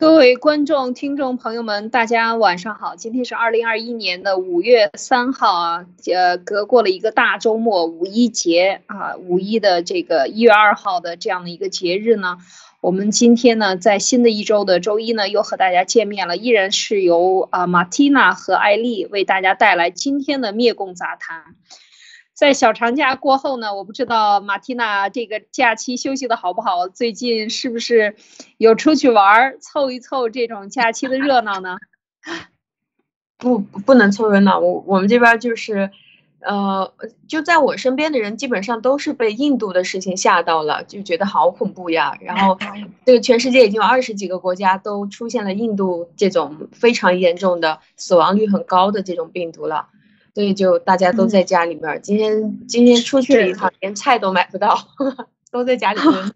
各位观众、听众朋友们，大家晚上好！今天是二零二一年的五月三号啊，呃，隔过了一个大周末，五一节啊，五一的这个一月二号的这样的一个节日呢，我们今天呢，在新的一周的周一呢，又和大家见面了，依然是由啊马蒂娜和艾丽为大家带来今天的灭共杂谈。在小长假过后呢，我不知道马蒂娜这个假期休息的好不好，最近是不是有出去玩儿，凑一凑这种假期的热闹呢？不，不能凑热闹。我我们这边就是，呃，就在我身边的人基本上都是被印度的事情吓到了，就觉得好恐怖呀。然后，这个全世界已经有二十几个国家都出现了印度这种非常严重的、死亡率很高的这种病毒了。所以就大家都在家里面，今天今天出去了一趟，连菜都买不到，都在家里面。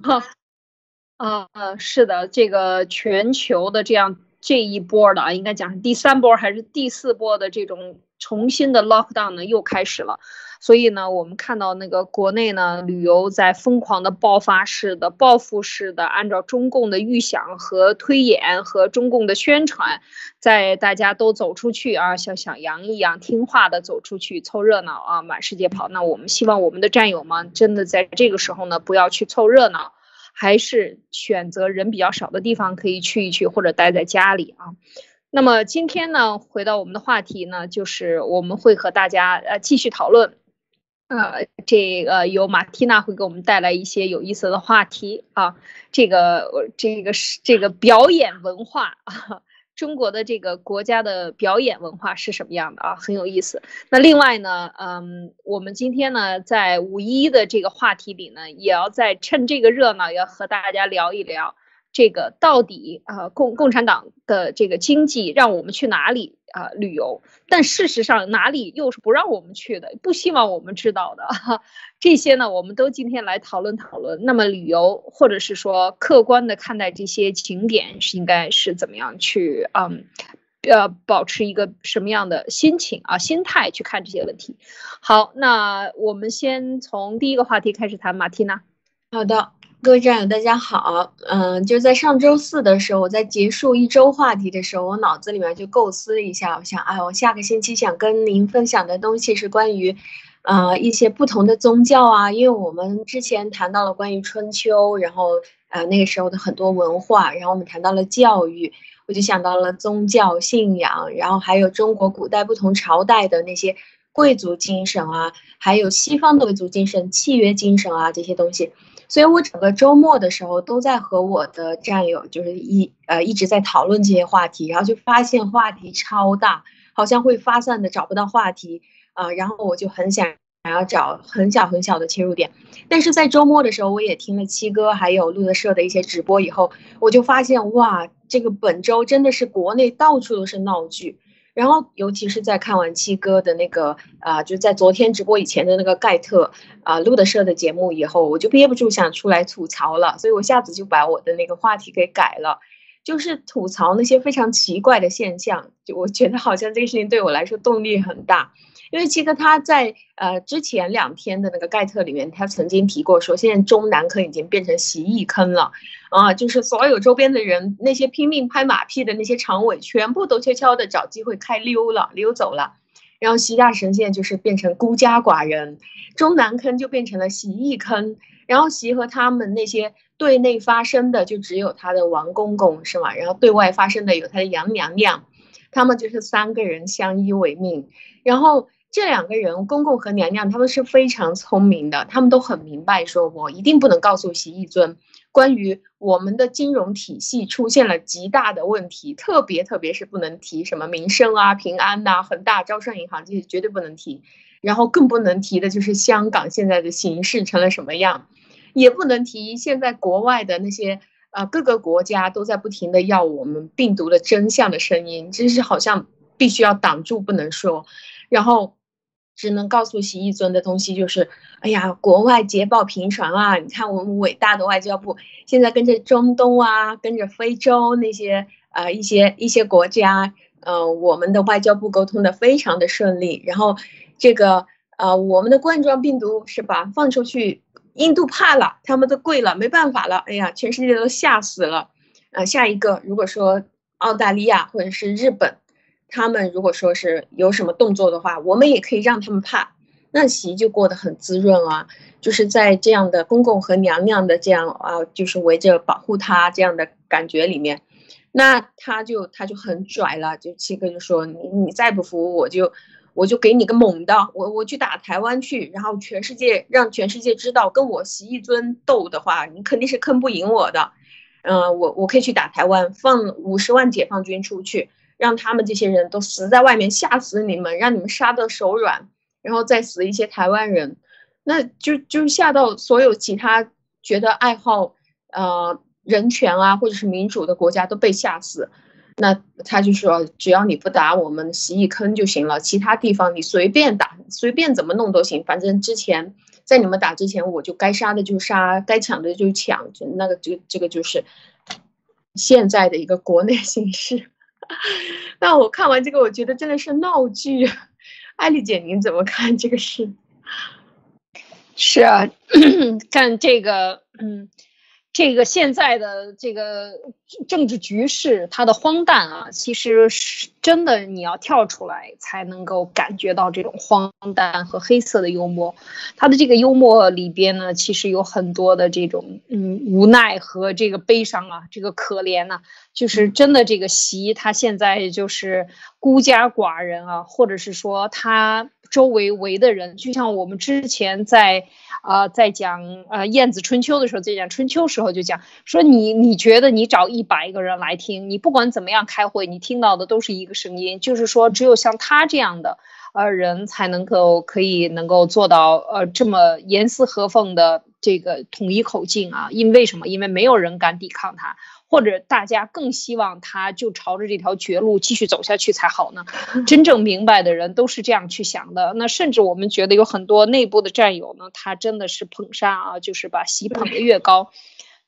啊，是的，这个全球的这样这一波的啊，应该讲是第三波还是第四波的这种重新的 lockdown 呢，又开始了。所以呢，我们看到那个国内呢，旅游在疯狂的爆发式的、报复式的，按照中共的预想和推演和中共的宣传，在大家都走出去啊，像小羊一样听话的走出去凑热闹啊，满世界跑。那我们希望我们的战友们真的在这个时候呢，不要去凑热闹，还是选择人比较少的地方可以去一去，或者待在家里啊。那么今天呢，回到我们的话题呢，就是我们会和大家呃继续讨论。呃，这个由马蒂娜会给我们带来一些有意思的话题啊，这个这个是这个表演文化啊，中国的这个国家的表演文化是什么样的啊，很有意思。那另外呢，嗯，我们今天呢在五一的这个话题里呢，也要在趁这个热闹，要和大家聊一聊。这个到底啊，共共产党的这个经济让我们去哪里啊旅游？但事实上哪里又是不让我们去的，不希望我们知道的。这些呢，我们都今天来讨论讨论。那么旅游，或者是说客观的看待这些景点，是应该是怎么样去嗯，呃，保持一个什么样的心情啊心态去看这些问题？好，那我们先从第一个话题开始谈，马蒂娜。好的。各位战友，大家好。嗯，就在上周四的时候，我在结束一周话题的时候，我脑子里面就构思了一下，我想，哎，我下个星期想跟您分享的东西是关于，呃，一些不同的宗教啊。因为我们之前谈到了关于春秋，然后，呃，那个时候的很多文化，然后我们谈到了教育，我就想到了宗教信仰，然后还有中国古代不同朝代的那些贵族精神啊，还有西方的贵族精神、契约精神啊这些东西。所以我整个周末的时候都在和我的战友，就是一呃一直在讨论这些话题，然后就发现话题超大，好像会发散的找不到话题啊，然后我就很想想要找很小很小的切入点，但是在周末的时候，我也听了七哥还有路德社的一些直播以后，我就发现哇，这个本周真的是国内到处都是闹剧。然后，尤其是在看完七哥的那个啊，就在昨天直播以前的那个盖特啊录的社的节目以后，我就憋不住想出来吐槽了，所以我一下子就把我的那个话题给改了，就是吐槽那些非常奇怪的现象。就我觉得好像这个事情对我来说动力很大。因为七哥他在呃之前两天的那个盖特里面，他曾经提过说，现在中南坑已经变成习艺坑了啊，就是所有周边的人那些拼命拍马屁的那些常委，全部都悄悄的找机会开溜了，溜走了。然后习大神现在就是变成孤家寡人，中南坑就变成了习艺坑。然后习和他们那些对内发声的就只有他的王公公是吗？然后对外发声的有他的杨娘娘，他们就是三个人相依为命，然后。这两个人，公公和娘娘，他们是非常聪明的，他们都很明白，说我一定不能告诉习义尊，关于我们的金融体系出现了极大的问题，特别特别是不能提什么民生啊、平安呐、恒大、招商银行这些绝对不能提，然后更不能提的就是香港现在的形势成了什么样，也不能提现在国外的那些呃各个国家都在不停的要我们病毒的真相的声音，这是好像必须要挡住不能说，然后。只能告诉习一尊的东西就是，哎呀，国外捷报频传啊！你看我们伟大的外交部现在跟着中东啊，跟着非洲那些呃一些一些国家，呃，我们的外交部沟通的非常的顺利。然后这个呃我们的冠状病毒是吧，放出去，印度怕了，他们都跪了，没办法了，哎呀，全世界都吓死了。呃，下一个如果说澳大利亚或者是日本，他们如果说是有什么动作的话，我们也可以让他们怕，那洗衣就过得很滋润啊。就是在这样的公公和娘娘的这样啊，就是围着保护他这样的感觉里面，那他就他就很拽了，就七哥就说你你再不服我就我就给你个猛的，我我去打台湾去，然后全世界让全世界知道跟我习一尊斗的话，你肯定是坑不赢我的，嗯，我我可以去打台湾，放五十万解放军出去，让他们这些人都死在外面，吓死你们，让你们杀得手软，然后再死一些台湾人。那就就吓到所有其他觉得爱好呃人权啊或者是民主的国家都被吓死，那他就说只要你不打我们洗衣坑就行了，其他地方你随便打随便怎么弄都行，反正之前在你们打之前我就该杀的就杀，该抢的就抢，就那个这这个就是现在的一个国内 形势。那我看完这个，我觉得真的是闹剧。艾丽姐，您怎么看这个事？是啊，看这个，嗯，这个现在的这个政治局势，它的荒诞啊，其实是真的，你要跳出来才能够感觉到这种荒诞和黑色的幽默。它的这个幽默里边呢，其实有很多的这种，嗯，无奈和这个悲伤啊，这个可怜呐，就是真的这个习他现在就是孤家寡人啊，或者是说他。周围围的人，就像我们之前在，啊，在讲呃《晏子春秋》的时候，在讲春秋时候就讲说，你你觉得你找一百个人来听，你不管怎么样开会，你听到的都是一个声音，就是说只有像他这样的呃人才能够可以能够做到呃这么严丝合缝的这个统一口径啊，因为什么？因为没有人敢抵抗他。或者大家更希望他就朝着这条绝路继续走下去才好呢？真正明白的人都是这样去想的。那甚至我们觉得有很多内部的战友呢，他真的是捧杀啊，就是把席捧得越高，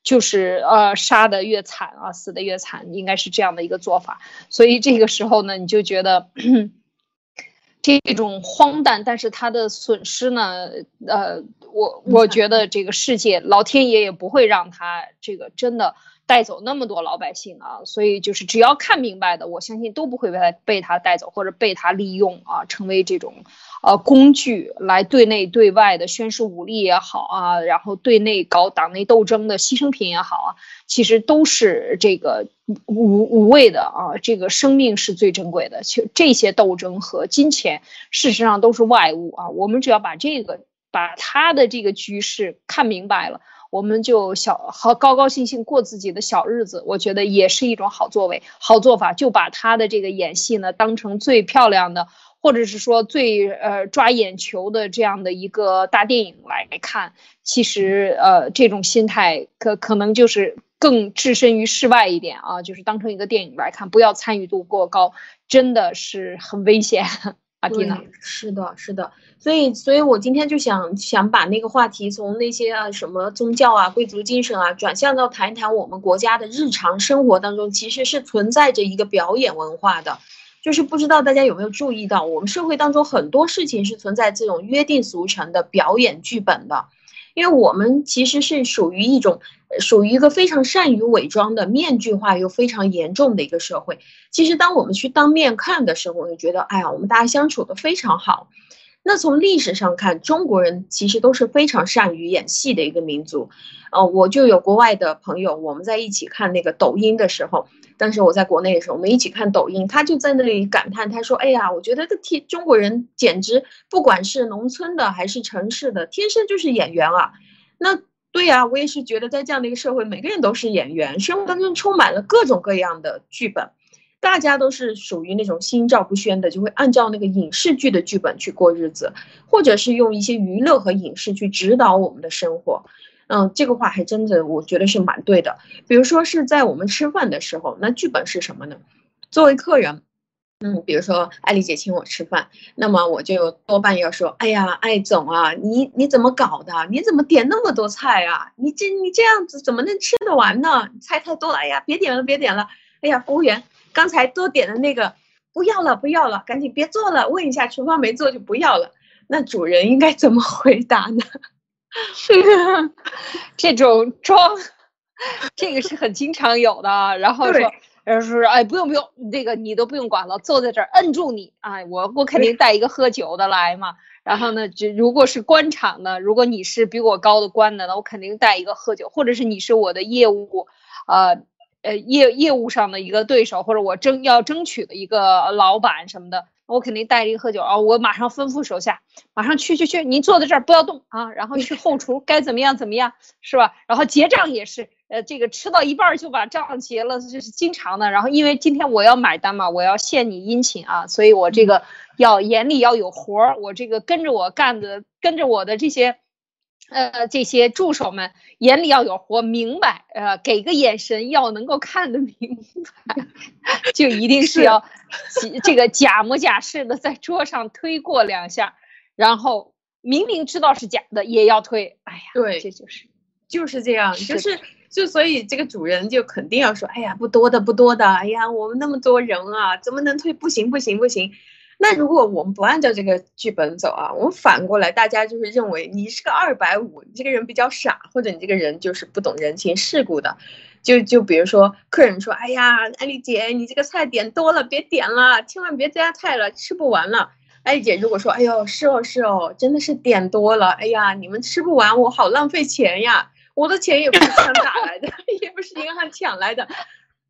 就是呃杀得越惨啊，死得越惨，应该是这样的一个做法。所以这个时候呢，你就觉得 这种荒诞，但是他的损失呢，呃，我我觉得这个世界老天爷也不会让他这个真的。带走那么多老百姓啊，所以就是只要看明白的，我相信都不会被他被他带走或者被他利用啊，成为这种呃工具来对内对外的宣示武力也好啊，然后对内搞党内斗争的牺牲品也好啊，其实都是这个无无谓的啊，这个生命是最珍贵的，其实这些斗争和金钱事实上都是外物啊，我们只要把这个把他的这个局势看明白了。我们就小好高高兴兴过自己的小日子，我觉得也是一种好作为、好做法。就把他的这个演戏呢当成最漂亮的，或者是说最呃抓眼球的这样的一个大电影来看。其实呃这种心态可可能就是更置身于世外一点啊，就是当成一个电影来看，不要参与度过高，真的是很危险。阿蒂娜，是的，是的。所以，所以我今天就想想把那个话题从那些啊什么宗教啊、贵族精神啊，转向到谈一谈我们国家的日常生活当中，其实是存在着一个表演文化的。就是不知道大家有没有注意到，我们社会当中很多事情是存在这种约定俗成的表演剧本的。因为我们其实是属于一种，属于一个非常善于伪装的面具化又非常严重的一个社会。其实，当我们去当面看的时候，我就觉得，哎呀，我们大家相处的非常好。那从历史上看，中国人其实都是非常善于演戏的一个民族。呃，我就有国外的朋友，我们在一起看那个抖音的时候，当时我在国内的时候，我们一起看抖音，他就在那里感叹，他说：“哎呀，我觉得这天中国人简直不管是农村的还是城市的，天生就是演员啊。”那对呀，我也是觉得在这样的一个社会，每个人都是演员，生活当中充满了各种各样的剧本。大家都是属于那种心照不宣的，就会按照那个影视剧的剧本去过日子，或者是用一些娱乐和影视去指导我们的生活。嗯，这个话还真的，我觉得是蛮对的。比如说是在我们吃饭的时候，那剧本是什么呢？作为客人，嗯，比如说艾丽姐请我吃饭，那么我就多半要说：“哎呀，艾总啊，你你怎么搞的？你怎么点那么多菜啊？你这你这样子怎么能吃得完呢？菜太多了，哎呀，别点了，别点了。哎呀，服务员。”刚才多点的那个不要了，不要了，赶紧别做了。问一下厨房没做就不要了。那主人应该怎么回答呢？这种装这个是很经常有的。然后说，然后说，哎，不用不用，这个你都不用管了，坐在这儿摁住你，哎，我我肯定带一个喝酒的来嘛。然后呢，就如果是官场的，如果你是比我高的官的，那我肯定带一个喝酒，或者是你是我的业务，呃呃业业务上的一个对手，或者我争要争取的一个老板什么的。我肯定带着一个喝酒啊！我马上吩咐手下，马上去去去，您坐在这儿不要动啊！然后去后厨该怎么样怎么样，是吧？然后结账也是，呃，这个吃到一半就把账结了，这是经常的。然后因为今天我要买单嘛，我要献你殷勤啊，所以我这个要眼里要有活儿，我这个跟着我干的，跟着我的这些。呃，这些助手们眼里要有活，明白，呃，给个眼神要能够看得明白，就一定是要这个假模假式的在桌上推过两下，然后明明知道是假的也要推，哎呀，对，这就是就是这样，就是就所以这个主人就肯定要说，哎呀，不多的不多的，哎呀，我们那么多人啊，怎么能推？不行不行不行。那如果我们不按照这个剧本走啊，我们反过来，大家就是认为你是个二百五，你这个人比较傻，或者你这个人就是不懂人情世故的，就就比如说客人说，哎呀，艾丽姐，你这个菜点多了，别点了，千万别加菜了，吃不完了。艾丽姐如果说，哎呦，是哦是哦，真的是点多了，哎呀，你们吃不完，我好浪费钱呀，我的钱也不是他打来的，也不是银行抢来的，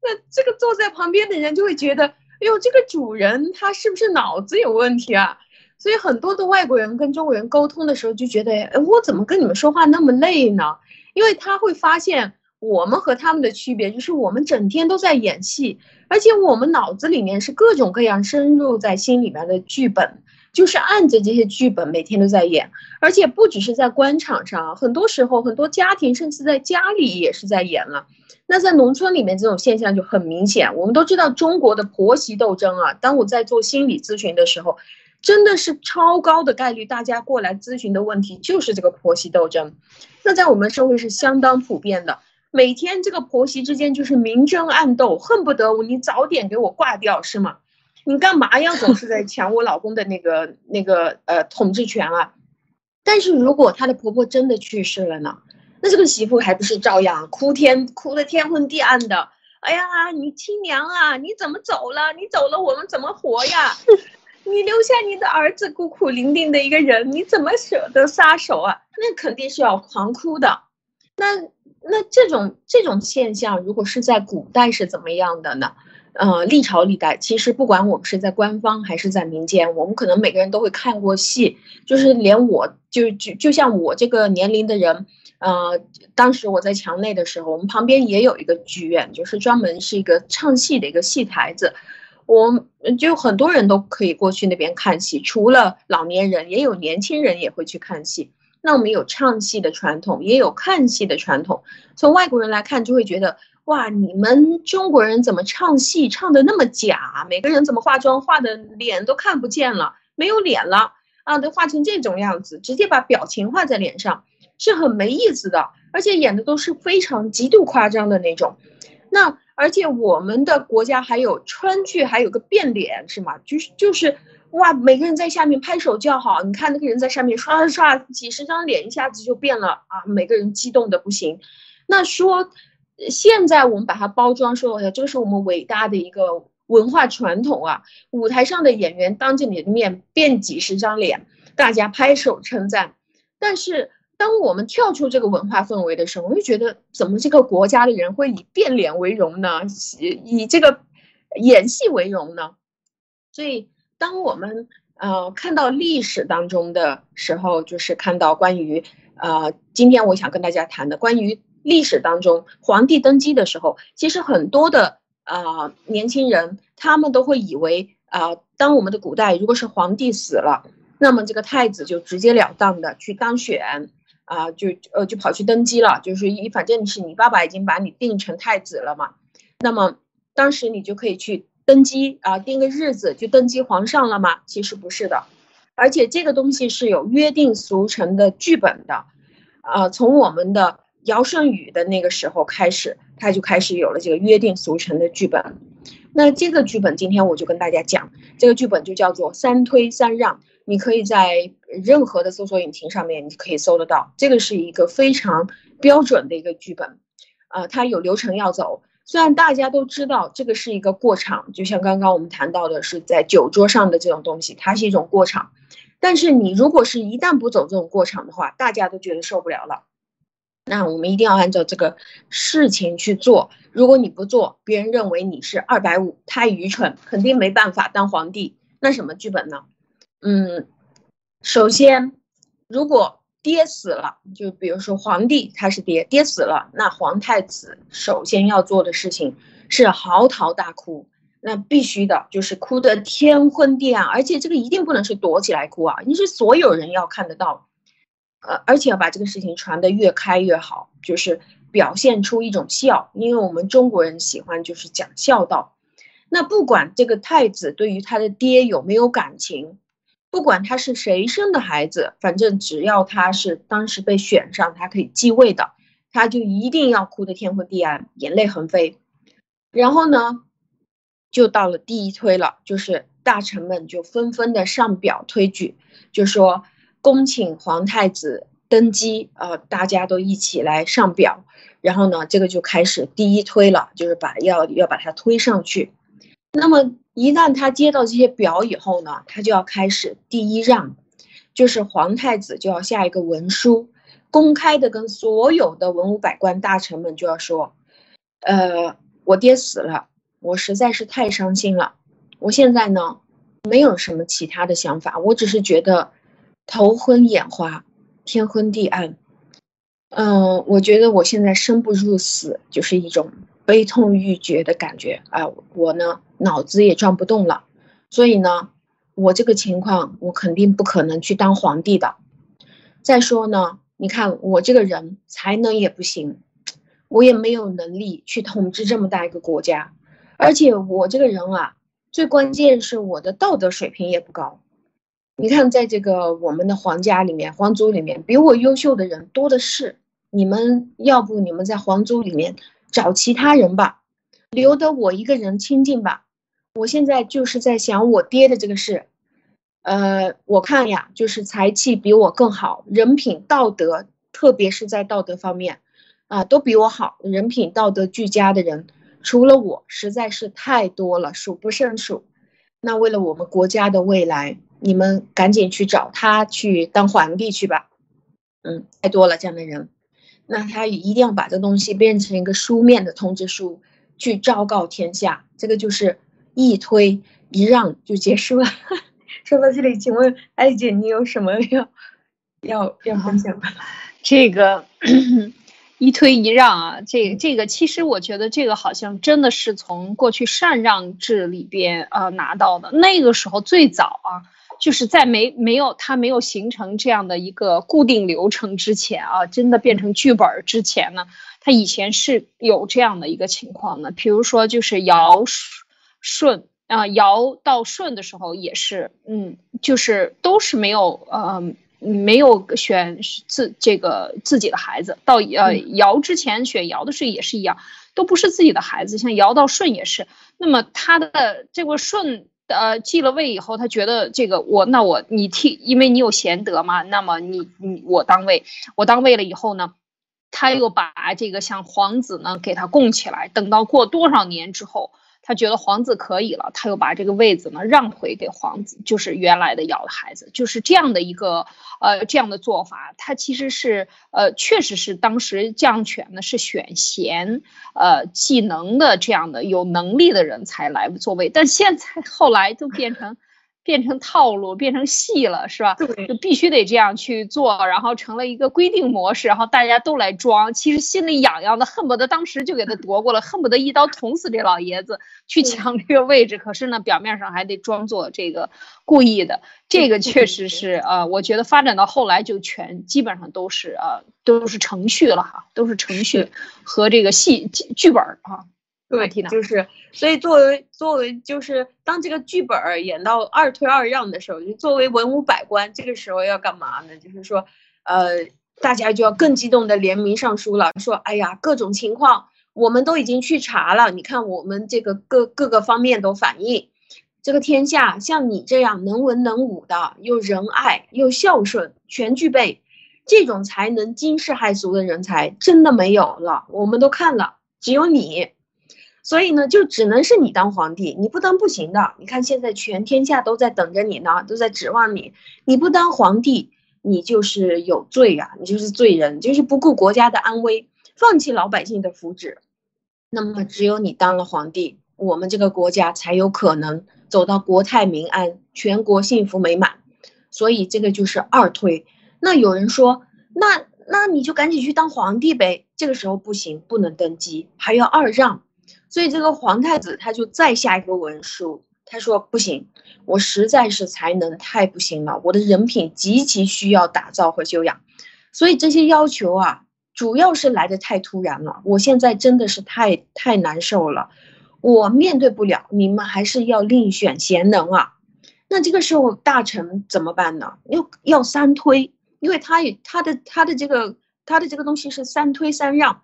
那这个坐在旁边的人就会觉得。哎呦，这个主人他是不是脑子有问题啊？所以很多的外国人跟中国人沟通的时候就觉得，哎，我怎么跟你们说话那么累呢？因为他会发现我们和他们的区别就是我们整天都在演戏，而且我们脑子里面是各种各样深入在心里面的剧本，就是按着这些剧本每天都在演，而且不只是在官场上，很多时候很多家庭甚至在家里也是在演了。那在农村里面，这种现象就很明显。我们都知道中国的婆媳斗争啊。当我在做心理咨询的时候，真的是超高的概率，大家过来咨询的问题就是这个婆媳斗争。那在我们社会是相当普遍的，每天这个婆媳之间就是明争暗斗，恨不得我你早点给我挂掉，是吗？你干嘛要总是在 抢我老公的那个那个呃统治权啊？但是如果她的婆婆真的去世了呢？那这个媳妇还不是照样哭天哭的天昏地暗的？哎呀，你亲娘啊，你怎么走了？你走了，我们怎么活呀？你留下你的儿子孤苦伶仃的一个人，你怎么舍得撒手啊？那肯定是要狂哭的。那那这种这种现象，如果是在古代是怎么样的呢？呃，历朝历代，其实不管我们是在官方还是在民间，我们可能每个人都会看过戏，就是连我就就就像我这个年龄的人。呃，当时我在墙内的时候，我们旁边也有一个剧院，就是专门是一个唱戏的一个戏台子，我就很多人都可以过去那边看戏，除了老年人，也有年轻人也会去看戏。那我们有唱戏的传统，也有看戏的传统。从外国人来看，就会觉得哇，你们中国人怎么唱戏唱的那么假？每个人怎么化妆化的脸都看不见了，没有脸了啊，都画成这种样子，直接把表情画在脸上。是很没意思的，而且演的都是非常极度夸张的那种。那而且我们的国家还有川剧，还有个变脸是吗？就是就是哇，每个人在下面拍手叫好，你看那个人在上面刷刷几十张脸一下子就变了啊，每个人激动的不行。那说现在我们把它包装说，这个是我们伟大的一个文化传统啊。舞台上的演员当着你的面变几十张脸，大家拍手称赞，但是。当我们跳出这个文化氛围的时候，我就觉得怎么这个国家的人会以变脸为荣呢？以以这个演戏为荣呢？所以，当我们呃看到历史当中的时候，就是看到关于呃今天我想跟大家谈的关于历史当中皇帝登基的时候，其实很多的啊年轻人他们都会以为啊，当我们的古代如果是皇帝死了，那么这个太子就直截了当的去当选。啊，就呃就跑去登基了，就是一反正是你爸爸已经把你定成太子了嘛，那么当时你就可以去登基啊，定个日子就登基皇上了吗？其实不是的，而且这个东西是有约定俗成的剧本的，啊，从我们的尧舜禹的那个时候开始，他就开始有了这个约定俗成的剧本。那这个剧本今天我就跟大家讲，这个剧本就叫做三推三让。你可以在任何的搜索引擎上面，你可以搜得到。这个是一个非常标准的一个剧本，呃，它有流程要走。虽然大家都知道这个是一个过场，就像刚刚我们谈到的是在酒桌上的这种东西，它是一种过场。但是你如果是一旦不走这种过场的话，大家都觉得受不了了。那我们一定要按照这个事情去做。如果你不做，别人认为你是二百五，太愚蠢，肯定没办法当皇帝。那什么剧本呢？嗯，首先，如果爹死了，就比如说皇帝他是爹，爹死了，那皇太子首先要做的事情是嚎啕大哭，那必须的就是哭得天昏地暗，而且这个一定不能是躲起来哭啊，你是所有人要看得到，呃，而且要把这个事情传得越开越好，就是表现出一种孝，因为我们中国人喜欢就是讲孝道。那不管这个太子对于他的爹有没有感情。不管他是谁生的孩子，反正只要他是当时被选上，他可以继位的，他就一定要哭得天昏地暗，眼泪横飞。然后呢，就到了第一推了，就是大臣们就纷纷的上表推举，就说恭请皇太子登基，呃，大家都一起来上表。然后呢，这个就开始第一推了，就是把要要把他推上去。那么。一旦他接到这些表以后呢，他就要开始第一让，就是皇太子就要下一个文书，公开的跟所有的文武百官大臣们就要说，呃，我爹死了，我实在是太伤心了，我现在呢没有什么其他的想法，我只是觉得头昏眼花，天昏地暗，嗯，我觉得我现在生不如死，就是一种。悲痛欲绝的感觉啊！我呢，脑子也转不动了，所以呢，我这个情况，我肯定不可能去当皇帝的。再说呢，你看我这个人才能也不行，我也没有能力去统治这么大一个国家，而且我这个人啊，最关键是我的道德水平也不高。你看，在这个我们的皇家里面、皇族里面，比我优秀的人多的是。你们要不你们在皇族里面？找其他人吧，留得我一个人清静吧。我现在就是在想我爹的这个事，呃，我看呀，就是才气比我更好，人品道德，特别是在道德方面，啊，都比我好，人品道德俱佳的人，除了我，实在是太多了，数不胜数。那为了我们国家的未来，你们赶紧去找他去当皇帝去吧。嗯，太多了这样的人。那他一定要把这东西变成一个书面的通知书，去昭告天下。这个就是一推一让就结束了。说到这里，请问艾姐，你有什么要要要分享的？这个 一推一让啊，这这个其实我觉得这个好像真的是从过去禅让制里边呃拿到的。那个时候最早啊。就是在没没有它没有形成这样的一个固定流程之前啊，真的变成剧本之前呢，它以前是有这样的一个情况的。比如说，就是尧舜啊，尧到舜的时候也是，嗯，就是都是没有呃没有选自这个自己的孩子。到呃尧之前选尧的时候也是一样，都不是自己的孩子。像尧到舜也是，那么他的这个舜。呃，继了位以后，他觉得这个我那我你替，因为你有贤德嘛，那么你你我当位，我当位了以后呢，他又把这个像皇子呢给他供起来，等到过多少年之后。他觉得皇子可以了，他又把这个位子呢让回给皇子，就是原来的养的孩子，就是这样的一个呃这样的做法。他其实是呃确实是当时将权呢是选贤呃技能的这样的有能力的人才来作位，但现在后来就变成。变成套路，变成戏了，是吧？对，就必须得这样去做，然后成了一个规定模式，然后大家都来装，其实心里痒痒的，恨不得当时就给他夺过了，恨不得一刀捅死这老爷子，去抢这个位置。可是呢，表面上还得装作这个故意的，这个确实是呃，我觉得发展到后来就全基本上都是呃，都是程序了哈，都是程序和这个戏剧本啊。对，就是，所以作为作为就是当这个剧本儿演到二推二让的时候，就作为文武百官，这个时候要干嘛呢？就是说，呃，大家就要更激动的联名上书了，说，哎呀，各种情况我们都已经去查了，你看我们这个各各个方面都反映，这个天下像你这样能文能武的，又仁爱又孝顺，全具备。这种才能惊世骇俗的人才真的没有了，我们都看了，只有你。所以呢，就只能是你当皇帝，你不当不行的。你看现在全天下都在等着你呢，都在指望你。你不当皇帝，你就是有罪啊，你就是罪人，就是不顾国家的安危，放弃老百姓的福祉。那么只有你当了皇帝，我们这个国家才有可能走到国泰民安、全国幸福美满。所以这个就是二推。那有人说，那那你就赶紧去当皇帝呗。这个时候不行，不能登基，还要二让。所以这个皇太子他就再下一个文书，他说不行，我实在是才能太不行了，我的人品极其需要打造和修养。所以这些要求啊，主要是来的太突然了，我现在真的是太太难受了，我面对不了，你们还是要另选贤能啊。那这个时候大臣怎么办呢？要要三推，因为他也他的他的这个他的这个东西是三推三让，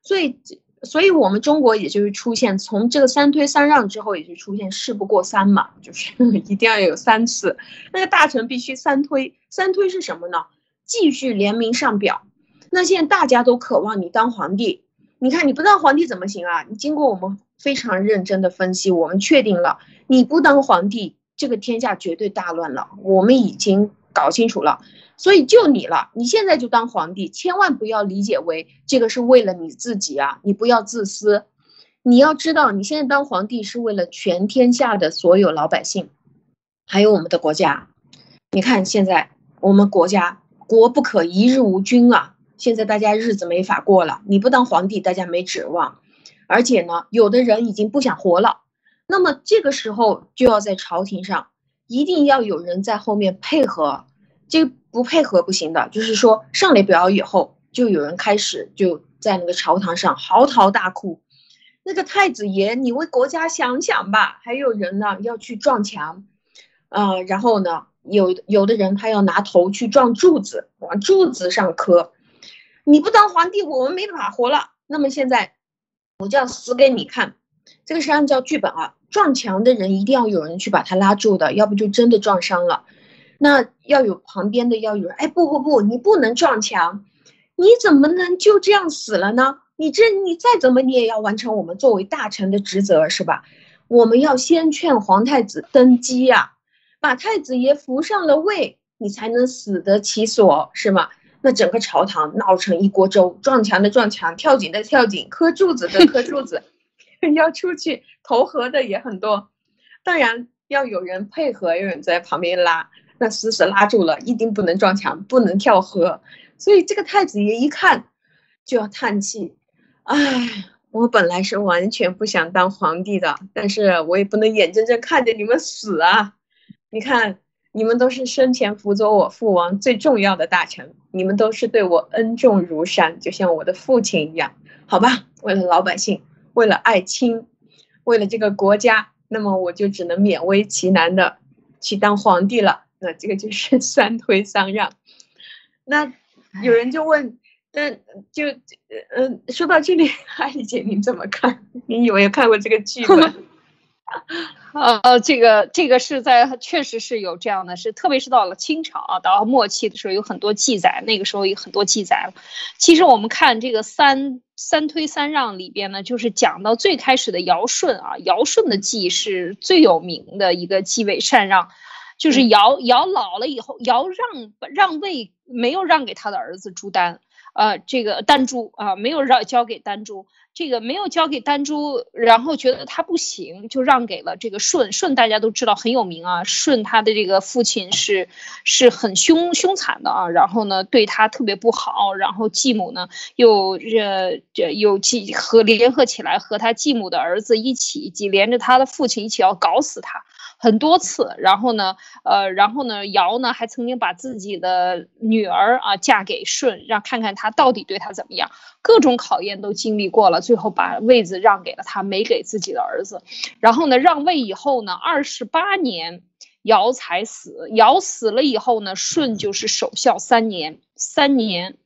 所以。所以，我们中国也就是出现从这个三推三让之后，也就出现事不过三嘛，就是 一定要有三次，那个大臣必须三推。三推是什么呢？继续联名上表。那现在大家都渴望你当皇帝，你看你不当皇帝怎么行啊？你经过我们非常认真的分析，我们确定了你不当皇帝，这个天下绝对大乱了。我们已经搞清楚了。所以就你了，你现在就当皇帝，千万不要理解为这个是为了你自己啊！你不要自私，你要知道，你现在当皇帝是为了全天下的所有老百姓，还有我们的国家。你看现在我们国家国不可一日无君啊！现在大家日子没法过了，你不当皇帝，大家没指望。而且呢，有的人已经不想活了，那么这个时候就要在朝廷上一定要有人在后面配合。这个不配合不行的，就是说上了表以后，就有人开始就在那个朝堂上嚎啕大哭。那个太子爷，你为国家想想吧。还有人呢要去撞墙，呃，然后呢有有的人他要拿头去撞柱子，往柱子上磕。你不当皇帝，我们没法活了。那么现在我就要死给你看。这个是按照剧本啊，撞墙的人一定要有人去把他拉住的，要不就真的撞伤了。那要有旁边的要有人，哎，不不不，你不能撞墙，你怎么能就这样死了呢？你这你再怎么你也要完成我们作为大臣的职责是吧？我们要先劝皇太子登基呀，把太子爷扶上了位，你才能死得其所是吗？那整个朝堂闹成一锅粥，撞墙的撞墙，跳井的跳井，磕柱子的磕柱子，要出去投河的也很多，当然要有人配合，有人在旁边拉。那死死拉住了，一定不能撞墙，不能跳河。所以这个太子爷一看就要叹气，唉，我本来是完全不想当皇帝的，但是我也不能眼睁睁看着你们死啊！你看，你们都是生前辅佐我父王最重要的大臣，你们都是对我恩重如山，就像我的父亲一样。好吧，为了老百姓，为了爱卿，为了这个国家，那么我就只能勉为其难的去当皇帝了。那这个就是三推三让。那有人就问，那就嗯，说到这里，艾丽姐你怎么看？你有没有看过这个剧本？呃，这个这个是在确实是有这样的，是特别是到了清朝啊，到末期的时候有很多记载，那个时候有很多记载了。其实我们看这个三三推三让里边呢，就是讲到最开始的尧舜啊，尧舜的继是最有名的一个继位禅让。就是尧尧老了以后，尧让让位没有让给他的儿子朱丹，呃，这个丹朱啊，没有让交给丹朱，这个没有交给丹朱，然后觉得他不行，就让给了这个舜。舜大家都知道很有名啊，舜他的这个父亲是是很凶凶残的啊，然后呢对他特别不好，然后继母呢又呃这又继和联合起来和他继母的儿子一起，及连着他的父亲一起要搞死他。很多次，然后呢，呃，然后呢，尧呢还曾经把自己的女儿啊嫁给舜，让看看他到底对他怎么样，各种考验都经历过了，最后把位子让给了他，没给自己的儿子。然后呢，让位以后呢，二十八年，尧才死。尧死了以后呢，舜就是守孝三年，三年。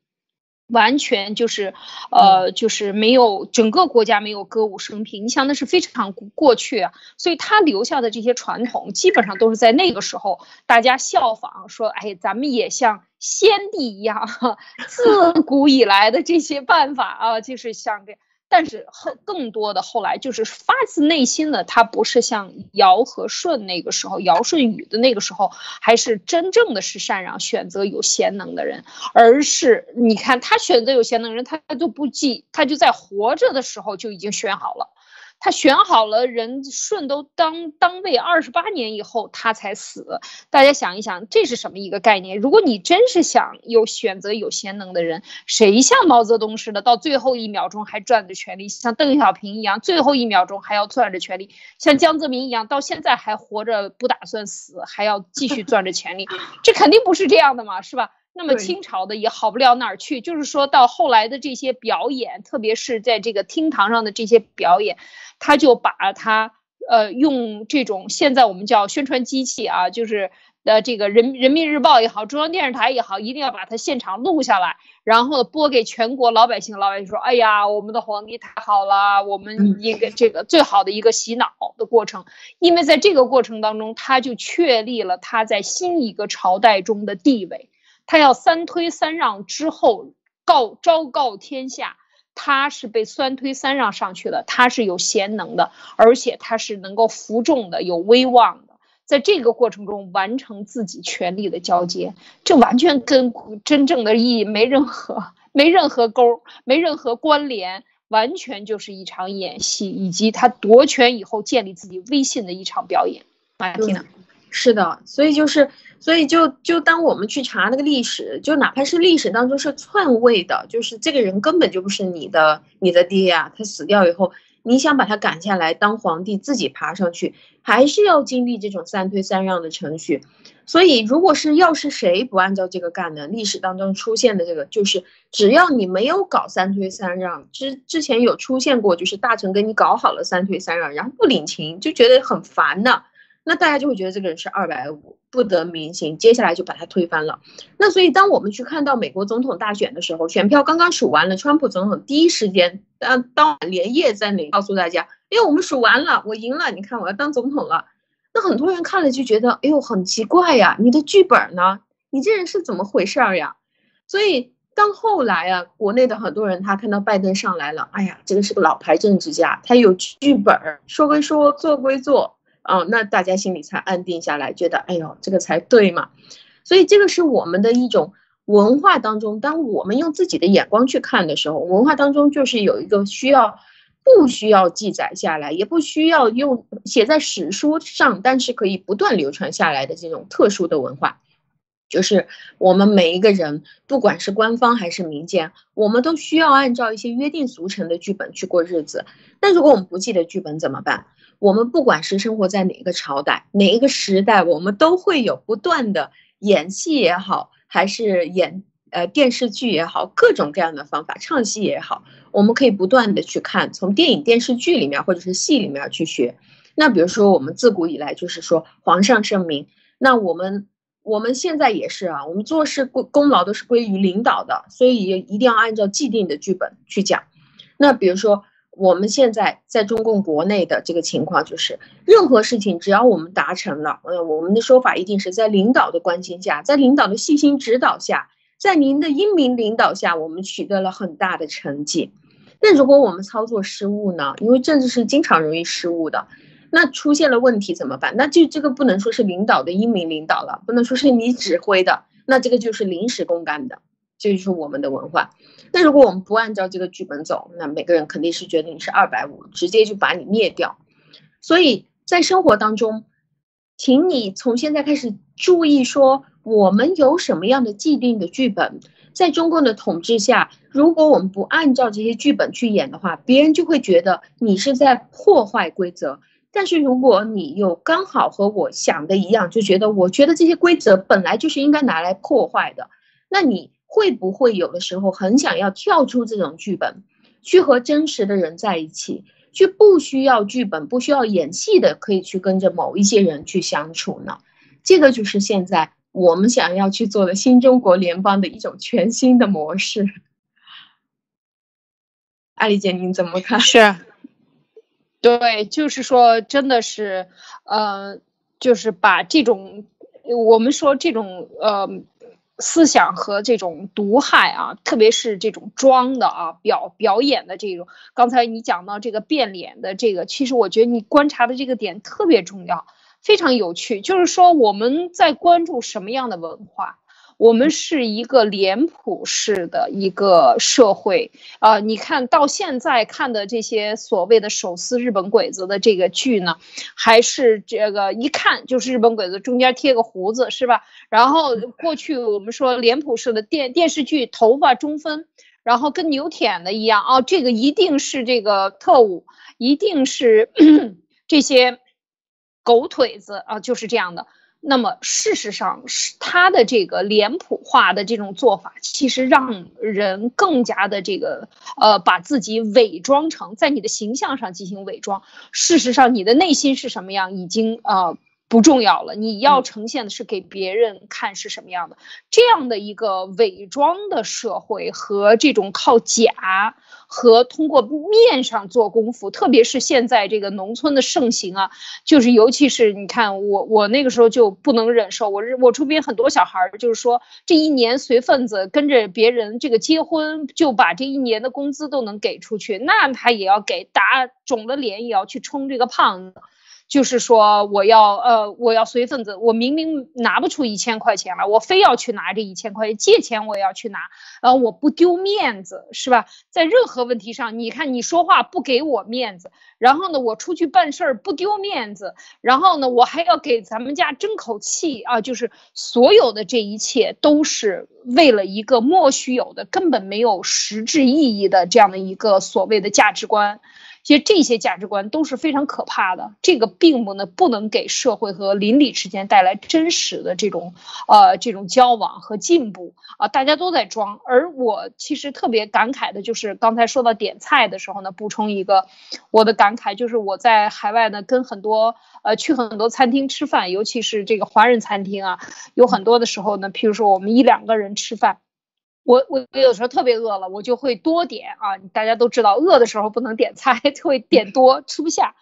完全就是，呃，就是没有整个国家没有歌舞升平，你想那是非常过去，所以他留下的这些传统基本上都是在那个时候大家效仿，说，哎，咱们也像先帝一样，自古以来的这些办法啊，就是像这。但是后更多的后来就是发自内心的，他不是像尧和舜那个时候，尧舜禹的那个时候，还是真正的是禅让，选择有贤能的人，而是你看他选择有贤能的人，他都不记，他就在活着的时候就已经选好了。他选好了人，舜都当当位二十八年以后，他才死。大家想一想，这是什么一个概念？如果你真是想有选择有贤能的人，谁像毛泽东似的，到最后一秒钟还攥着权力，像邓小平一样，最后一秒钟还要攥着权力，像江泽民一样，到现在还活着，不打算死，还要继续攥着权力，这肯定不是这样的嘛，是吧？那么清朝的也好不了哪儿去，就是说到后来的这些表演，特别是在这个厅堂上的这些表演。他就把他呃用这种现在我们叫宣传机器啊，就是呃这个人人民日报也好，中央电视台也好，一定要把它现场录下来，然后播给全国老百姓。老百姓说：“哎呀，我们的皇帝太好了，我们一个这个最好的一个洗脑的过程。”因为在这个过程当中，他就确立了他在新一个朝代中的地位。他要三推三让之后告昭告天下。他是被三推三让上去的，他是有贤能的，而且他是能够服众的，有威望的，在这个过程中完成自己权力的交接，这完全跟真正的意义没任何、没任何勾、没任何关联，完全就是一场演戏，以及他夺权以后建立自己威信的一场表演。马蒂娜，是的，所以就是。所以就就当我们去查那个历史，就哪怕是历史当中是篡位的，就是这个人根本就不是你的你的爹呀，他死掉以后，你想把他赶下来当皇帝，自己爬上去，还是要经历这种三推三让的程序。所以，如果是要是谁不按照这个干呢？历史当中出现的这个，就是只要你没有搞三推三让，之之前有出现过，就是大臣给你搞好了三推三让，然后不领情，就觉得很烦的。那大家就会觉得这个人是二百五不得民心，接下来就把他推翻了。那所以当我们去看到美国总统大选的时候，选票刚刚数完了，川普总统第一时间当当晚连夜在那里告诉大家，哎，我们数完了，我赢了，你看我要当总统了。那很多人看了就觉得，哎呦，很奇怪呀，你的剧本呢？你这人是怎么回事儿呀？所以当后来啊，国内的很多人他看到拜登上来了，哎呀，这个是个老牌政治家，他有剧本，说归说，做归做。哦，那大家心里才安定下来，觉得哎呦，这个才对嘛。所以这个是我们的一种文化当中，当我们用自己的眼光去看的时候，文化当中就是有一个需要不需要记载下来，也不需要用写在史书上，但是可以不断流传下来的这种特殊的文化，就是我们每一个人，不管是官方还是民间，我们都需要按照一些约定俗成的剧本去过日子。那如果我们不记得剧本怎么办？我们不管是生活在哪个朝代、哪一个时代，我们都会有不断的演戏也好，还是演呃电视剧也好，各种各样的方法，唱戏也好，我们可以不断的去看，从电影、电视剧里面或者是戏里面去学。那比如说，我们自古以来就是说皇上圣明，那我们我们现在也是啊，我们做事功功劳都是归于领导的，所以一定要按照既定的剧本去讲。那比如说。我们现在在中共国内的这个情况就是，任何事情只要我们达成了，呃，我们的说法一定是在领导的关心下，在领导的细心指导下，在您的英明领导下，我们取得了很大的成绩。那如果我们操作失误呢？因为政治是经常容易失误的，那出现了问题怎么办？那就这个不能说是领导的英明领导了，不能说是你指挥的，那这个就是临时公干的，这就是我们的文化。那如果我们不按照这个剧本走，那每个人肯定是觉得你是二百五，直接就把你灭掉。所以在生活当中，请你从现在开始注意说，我们有什么样的既定的剧本，在中共的统治下，如果我们不按照这些剧本去演的话，别人就会觉得你是在破坏规则。但是如果你又刚好和我想的一样，就觉得我觉得这些规则本来就是应该拿来破坏的，那你。会不会有的时候很想要跳出这种剧本，去和真实的人在一起，去不需要剧本、不需要演戏的，可以去跟着某一些人去相处呢？这个就是现在我们想要去做的新中国联邦的一种全新的模式。艾丽姐，您怎么看？是，对，就是说，真的是，呃，就是把这种我们说这种呃。思想和这种毒害啊，特别是这种装的啊表表演的这种。刚才你讲到这个变脸的这个，其实我觉得你观察的这个点特别重要，非常有趣。就是说我们在关注什么样的文化？我们是一个脸谱式的一个社会啊！你看到现在看的这些所谓的手撕日本鬼子的这个剧呢，还是这个一看就是日本鬼子中间贴个胡子是吧？然后过去我们说脸谱式的电电视剧头发中分，然后跟牛舔的一样啊，这个一定是这个特务，一定是 这些狗腿子啊，就是这样的。那么事实上是他的这个脸谱化的这种做法，其实让人更加的这个呃，把自己伪装成在你的形象上进行伪装。事实上，你的内心是什么样，已经呃不重要了。你要呈现的是给别人看是什么样的，这样的一个伪装的社会和这种靠假。和通过面上做功夫，特别是现在这个农村的盛行啊，就是尤其是你看我我那个时候就不能忍受，我我周边很多小孩儿就是说这一年随份子跟着别人这个结婚，就把这一年的工资都能给出去，那他也要给打肿了脸也要去充这个胖子。就是说，我要呃，我要随份子，我明明拿不出一千块钱来，我非要去拿这一千块钱，借钱我也要去拿，呃，我不丢面子，是吧？在任何问题上，你看你说话不给我面子，然后呢，我出去办事儿不丢面子，然后呢，我还要给咱们家争口气啊，就是所有的这一切都是为了一个莫须有的、根本没有实质意义的这样的一个所谓的价值观。其实这些价值观都是非常可怕的，这个并不呢不能给社会和邻里之间带来真实的这种呃这种交往和进步啊，大家都在装。而我其实特别感慨的就是刚才说到点菜的时候呢，补充一个我的感慨，就是我在海外呢跟很多呃去很多餐厅吃饭，尤其是这个华人餐厅啊，有很多的时候呢，譬如说我们一两个人吃饭。我我有时候特别饿了，我就会多点啊。大家都知道，饿的时候不能点菜，就会点多吃不下。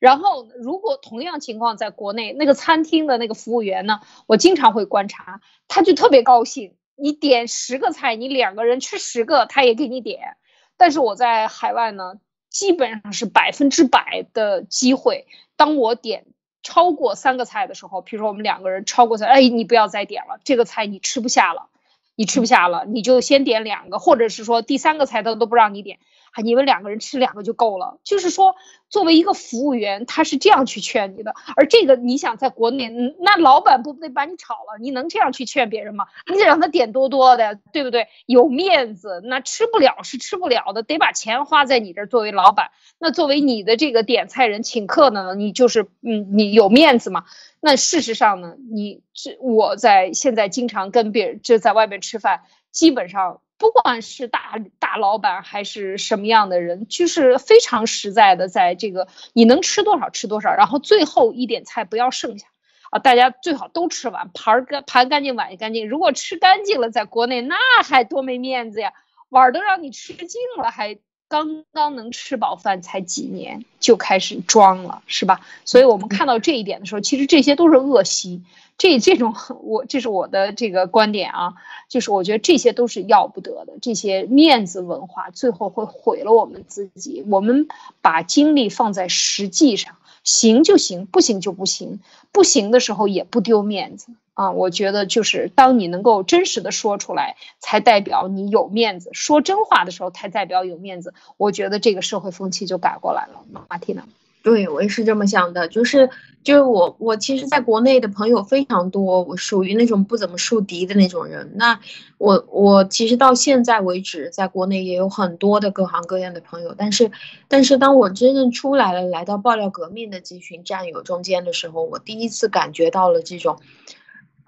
然后，如果同样情况在国内，那个餐厅的那个服务员呢，我经常会观察，他就特别高兴。你点十个菜，你两个人吃十个，他也给你点。但是我在海外呢，基本上是百分之百的机会，当我点超过三个菜的时候，比如说我们两个人超过三，哎，你不要再点了，这个菜你吃不下了。你吃不下了，你就先点两个，或者是说第三个菜他都不让你点，你们两个人吃两个就够了。就是说，作为一个服务员，他是这样去劝你的。而这个，你想在国内，那老板不得把你炒了？你能这样去劝别人吗？你得让他点多多的，对不对？有面子，那吃不了是吃不了的，得把钱花在你这儿。作为老板，那作为你的这个点菜人请客呢，你就是嗯，你有面子嘛？那事实上呢，你这我在现在经常跟别人就在外面吃饭，基本上不管是大大老板还是什么样的人，就是非常实在的，在这个你能吃多少吃多少，然后最后一点菜不要剩下啊，大家最好都吃完，盘干盘干净碗也干净。如果吃干净了，在国内那还多没面子呀，碗都让你吃净了还。刚刚能吃饱饭才几年就开始装了，是吧？所以我们看到这一点的时候，其实这些都是恶习。这这种我这是我的这个观点啊，就是我觉得这些都是要不得的。这些面子文化最后会毁了我们自己。我们把精力放在实际上，行就行，不行就不行。不行的时候也不丢面子。啊，我觉得就是当你能够真实的说出来，才代表你有面子；说真话的时候，才代表有面子。我觉得这个社会风气就改过来了。马蒂娜，对我也是这么想的。就是就是我我其实在国内的朋友非常多，我属于那种不怎么树敌的那种人。那我我其实到现在为止，在国内也有很多的各行各业的朋友。但是但是当我真正出来了，来到爆料革命的这群战友中间的时候，我第一次感觉到了这种。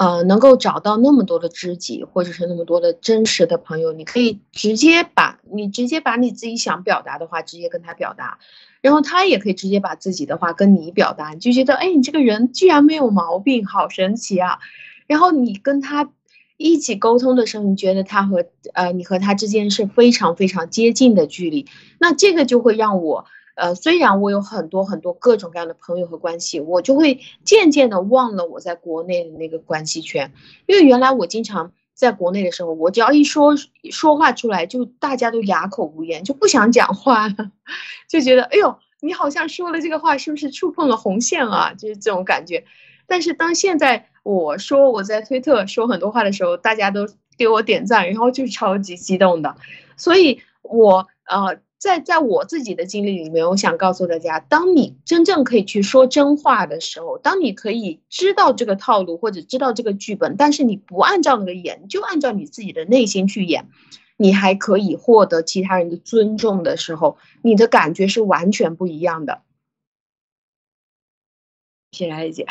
呃，能够找到那么多的知己，或者是那么多的真实的朋友，你可以直接把你直接把你自己想表达的话直接跟他表达，然后他也可以直接把自己的话跟你表达，你就觉得哎，你这个人居然没有毛病，好神奇啊！然后你跟他一起沟通的时候，你觉得他和呃你和他之间是非常非常接近的距离，那这个就会让我。呃，虽然我有很多很多各种各样的朋友和关系，我就会渐渐的忘了我在国内的那个关系圈，因为原来我经常在国内的时候，我只要一说说话出来，就大家都哑口无言，就不想讲话了，就觉得哎呦，你好像说了这个话，是不是触碰了红线啊？就是这种感觉。但是当现在我说我在推特说很多话的时候，大家都给我点赞，然后就超级激动的。所以，我呃。在在我自己的经历里面，我想告诉大家，当你真正可以去说真话的时候，当你可以知道这个套路或者知道这个剧本，但是你不按照那个演，就按照你自己的内心去演，你还可以获得其他人的尊重的时候，你的感觉是完全不一样的。谢谢艾姐。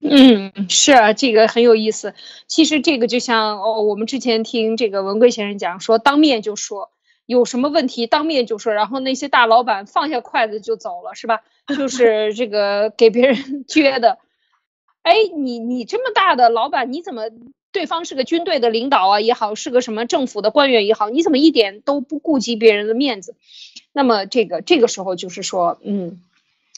嗯，是啊，这个很有意思。其实这个就像哦，我们之前听这个文贵先生讲说，当面就说。有什么问题当面就说，然后那些大老板放下筷子就走了，是吧？就 是这个给别人 撅的。哎，你你这么大的老板，你怎么对方是个军队的领导啊也好，是个什么政府的官员也好，你怎么一点都不顾及别人的面子？那么这个这个时候就是说，嗯，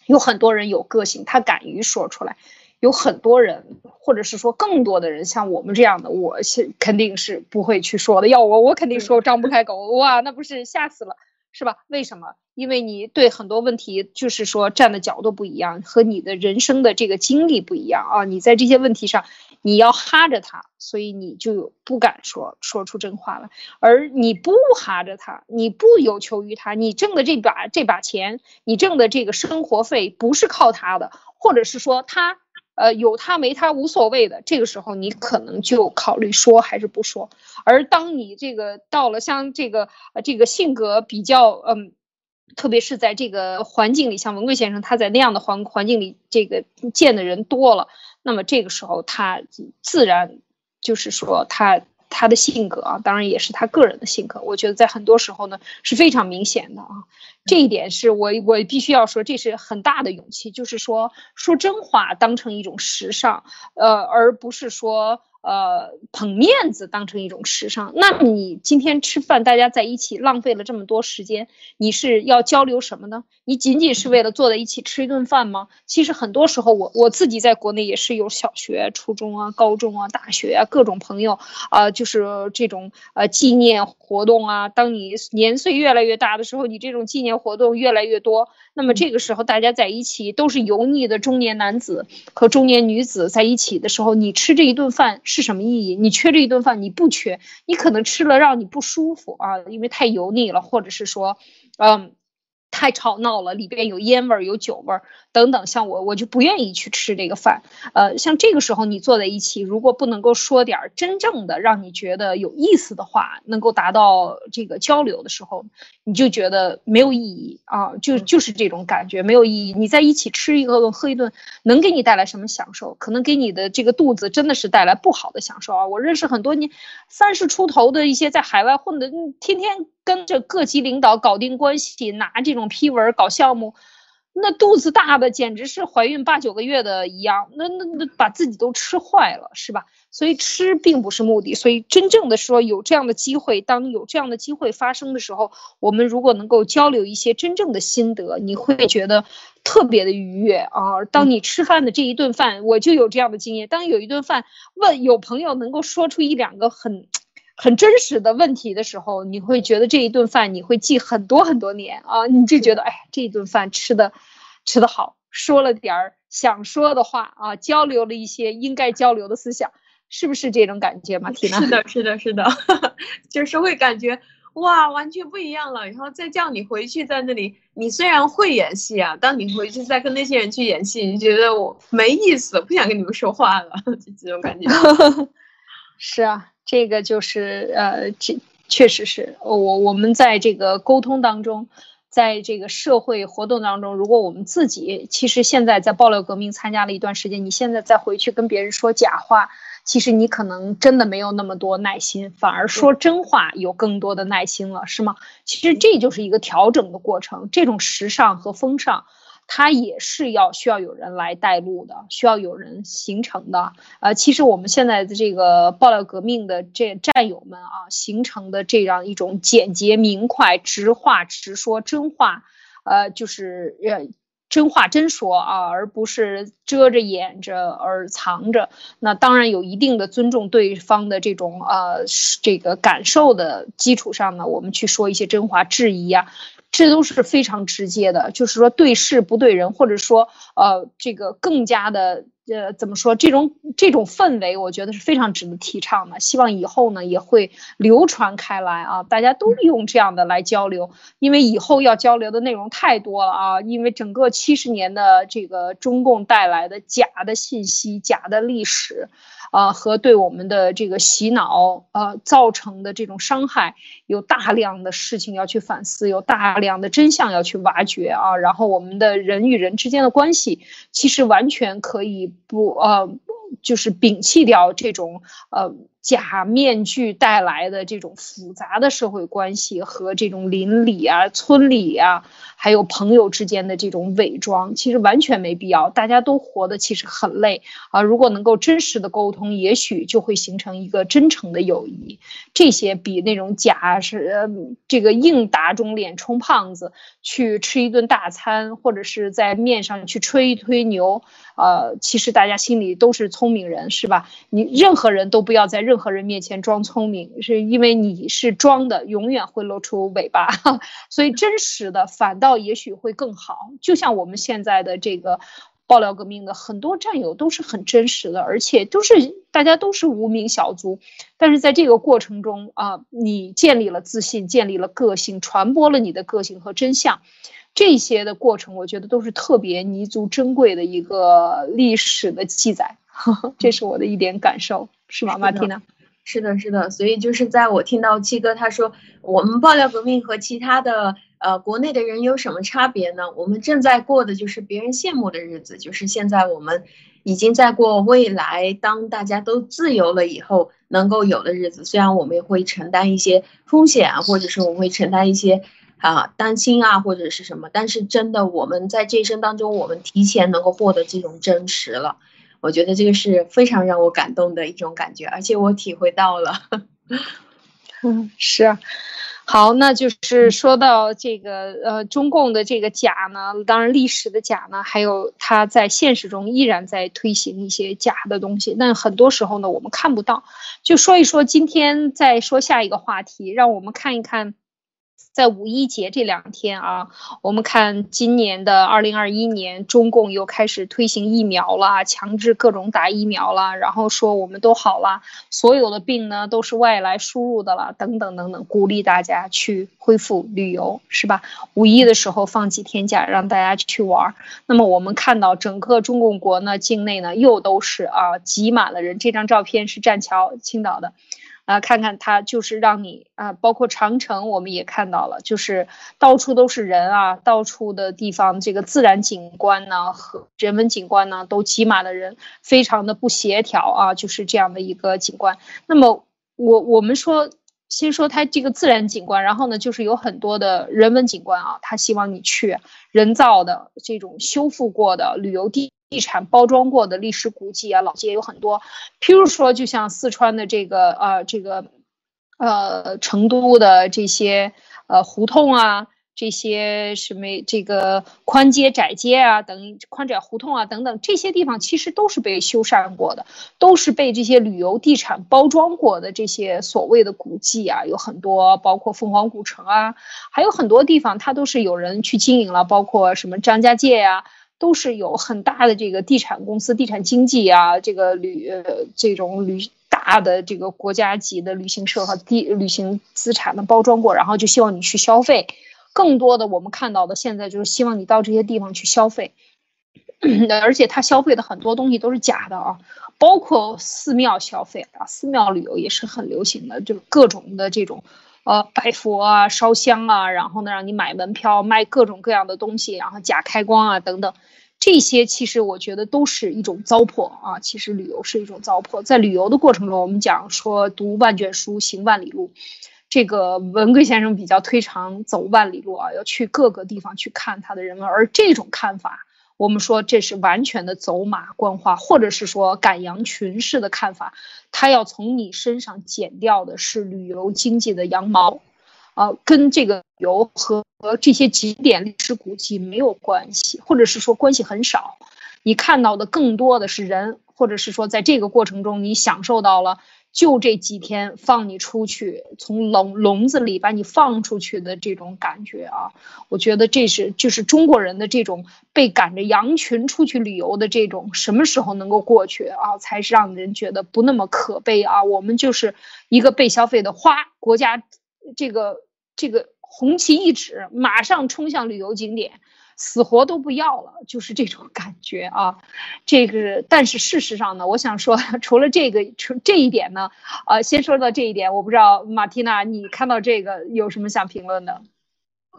有很多人有个性，他敢于说出来。有很多人，或者是说更多的人，像我们这样的，我是肯定是不会去说的。要我，我肯定说张不开口。哇，那不是吓死了，是吧？为什么？因为你对很多问题，就是说站的角度不一样，和你的人生的这个经历不一样啊。你在这些问题上，你要哈着他，所以你就不敢说说出真话来。而你不哈着他，你不有求于他，你挣的这把这把钱，你挣的这个生活费不是靠他的，或者是说他。呃，有他没他无所谓的，这个时候你可能就考虑说还是不说。而当你这个到了像这个呃这个性格比较嗯，特别是在这个环境里，像文贵先生他在那样的环环境里，这个见的人多了，那么这个时候他自然就是说他。他的性格啊，当然也是他个人的性格。我觉得在很多时候呢是非常明显的啊，这一点是我我必须要说，这是很大的勇气，就是说说真话当成一种时尚，呃，而不是说。呃，捧面子当成一种时尚，那你今天吃饭，大家在一起浪费了这么多时间，你是要交流什么呢？你仅仅是为了坐在一起吃一顿饭吗？其实很多时候，我我自己在国内也是有小学、初中啊、高中啊、大学啊各种朋友啊，就是这种呃纪念活动啊。当你年岁越来越大的时候，你这种纪念活动越来越多，那么这个时候大家在一起都是油腻的中年男子和中年女子在一起的时候，你吃这一顿饭。是什么意义？你缺这一顿饭，你不缺，你可能吃了让你不舒服啊，因为太油腻了，或者是说，嗯。太吵闹了，里边有烟味儿、有酒味儿等等，像我，我就不愿意去吃这个饭。呃，像这个时候你坐在一起，如果不能够说点儿真正的让你觉得有意思的话，能够达到这个交流的时候，你就觉得没有意义啊，就就是这种感觉没有意义。你在一起吃一顿喝一顿，能给你带来什么享受？可能给你的这个肚子真的是带来不好的享受啊！我认识很多年三十出头的一些在海外混的，天天。跟着各级领导搞定关系，拿这种批文搞项目，那肚子大的简直是怀孕八九个月的一样，那那那把自己都吃坏了，是吧？所以吃并不是目的，所以真正的说有这样的机会，当有这样的机会发生的时候，我们如果能够交流一些真正的心得，你会觉得特别的愉悦啊！当你吃饭的这一顿饭，我就有这样的经验，当有一顿饭问有朋友能够说出一两个很。很真实的问题的时候，你会觉得这一顿饭你会记很多很多年啊！你就觉得哎，这一顿饭吃的吃的好，说了点儿想说的话啊，交流了一些应该交流的思想，是不是这种感觉，马蒂娜？是的，是的，是的，就是会感觉哇，完全不一样了。然后再叫你回去在那里，你虽然会演戏啊，当你回去再跟那些人去演戏，你觉得我没意思，不想跟你们说话了，就这种感觉。是啊。这个就是呃，这确实是我我们在这个沟通当中，在这个社会活动当中，如果我们自己其实现在在爆料革命参加了一段时间，你现在再回去跟别人说假话，其实你可能真的没有那么多耐心，反而说真话有更多的耐心了，是吗？其实这就是一个调整的过程，这种时尚和风尚。它也是要需要有人来带路的，需要有人形成的。呃，其实我们现在的这个爆料革命的这战友们啊，形成的这样一种简洁明快、直话直说真话，呃，就是呃，真话真说啊，而不是遮着掩着而藏着。那当然有一定的尊重对方的这种呃这个感受的基础上呢，我们去说一些真话，质疑啊，这都是非常直接的，就是说对事不对人，或者说呃这个更加的。呃，怎么说？这种这种氛围，我觉得是非常值得提倡的。希望以后呢，也会流传开来啊！大家都利用这样的来交流，因为以后要交流的内容太多了啊！因为整个七十年的这个中共带来的假的信息、假的历史。啊，和对我们的这个洗脑，呃，造成的这种伤害，有大量的事情要去反思，有大量的真相要去挖掘啊。然后我们的人与人之间的关系，其实完全可以不，呃，就是摒弃掉这种，呃。假面具带来的这种复杂的社会关系和这种邻里啊、村里啊，还有朋友之间的这种伪装，其实完全没必要。大家都活得其实很累啊。如果能够真实的沟通，也许就会形成一个真诚的友谊。这些比那种假是这个硬打肿脸充胖子，去吃一顿大餐，或者是在面上去吹一吹牛，呃，其实大家心里都是聪明人，是吧？你任何人都不要在任何人面前装聪明，是因为你是装的，永远会露出尾巴。所以真实的反倒也许会更好。就像我们现在的这个爆料革命的很多战友都是很真实的，而且都是大家都是无名小卒。但是在这个过程中啊，你建立了自信，建立了个性，传播了你的个性和真相，这些的过程，我觉得都是特别弥足珍贵的一个历史的记载。这是我的一点感受，是吗，马蒂娜？是的，是的。所以就是在我听到七哥他说，我们爆料革命和其他的呃国内的人有什么差别呢？我们正在过的就是别人羡慕的日子，就是现在我们已经在过未来，当大家都自由了以后能够有的日子。虽然我们也会承担一些风险啊，或者是我们会承担一些啊担心啊，或者是什么，但是真的我们在这一生当中，我们提前能够获得这种真实了。我觉得这个是非常让我感动的一种感觉，而且我体会到了。嗯，是啊，好，那就是说到这个呃，中共的这个假呢，当然历史的假呢，还有它在现实中依然在推行一些假的东西，但很多时候呢，我们看不到。就说一说今天再说下一个话题，让我们看一看。在五一节这两天啊，我们看今年的二零二一年，中共又开始推行疫苗了，强制各种打疫苗了，然后说我们都好了，所有的病呢都是外来输入的了，等等等等，鼓励大家去恢复旅游，是吧？五一的时候放几天假，让大家去玩。那么我们看到整个中共国呢，境内呢又都是啊挤满了人。这张照片是栈桥，青岛的。啊，看看它就是让你啊，包括长城，我们也看到了，就是到处都是人啊，到处的地方，这个自然景观呢和人文景观呢都挤满了人，非常的不协调啊，就是这样的一个景观。那么我我们说，先说它这个自然景观，然后呢就是有很多的人文景观啊，他希望你去人造的这种修复过的旅游地。地产包装过的历史古迹啊，老街有很多。譬如说，就像四川的这个呃，这个呃，成都的这些呃胡同啊，这些什么这个宽街窄街啊，等宽窄胡同啊等等，这些地方其实都是被修缮过的，都是被这些旅游地产包装过的。这些所谓的古迹啊，有很多，包括凤凰古城啊，还有很多地方它都是有人去经营了，包括什么张家界呀。都是有很大的这个地产公司、地产经济啊，这个旅呃这种旅大的这个国家级的旅行社和地旅行资产的包装过，然后就希望你去消费。更多的我们看到的现在就是希望你到这些地方去消费，而且他消费的很多东西都是假的啊，包括寺庙消费啊，寺庙旅游也是很流行的，就各种的这种。呃，拜佛啊，烧香啊，然后呢，让你买门票，卖各种各样的东西，然后假开光啊，等等，这些其实我觉得都是一种糟粕啊。其实旅游是一种糟粕，在旅游的过程中，我们讲说读万卷书，行万里路，这个文贵先生比较推崇走万里路啊，要去各个地方去看他的人文，而这种看法。我们说这是完全的走马观花，或者是说赶羊群式的看法，他要从你身上剪掉的是旅游经济的羊毛，啊，跟这个游和和这些景点历史古迹没有关系，或者是说关系很少。你看到的更多的是人，或者是说在这个过程中你享受到了。就这几天放你出去，从笼笼子里把你放出去的这种感觉啊，我觉得这是就是中国人的这种被赶着羊群出去旅游的这种什么时候能够过去啊，才是让人觉得不那么可悲啊。我们就是一个被消费的花，国家这个这个红旗一指，马上冲向旅游景点。死活都不要了，就是这种感觉啊。这个，但是事实上呢，我想说，除了这个，除这一点呢，呃，先说到这一点，我不知道马蒂娜，你看到这个有什么想评论的？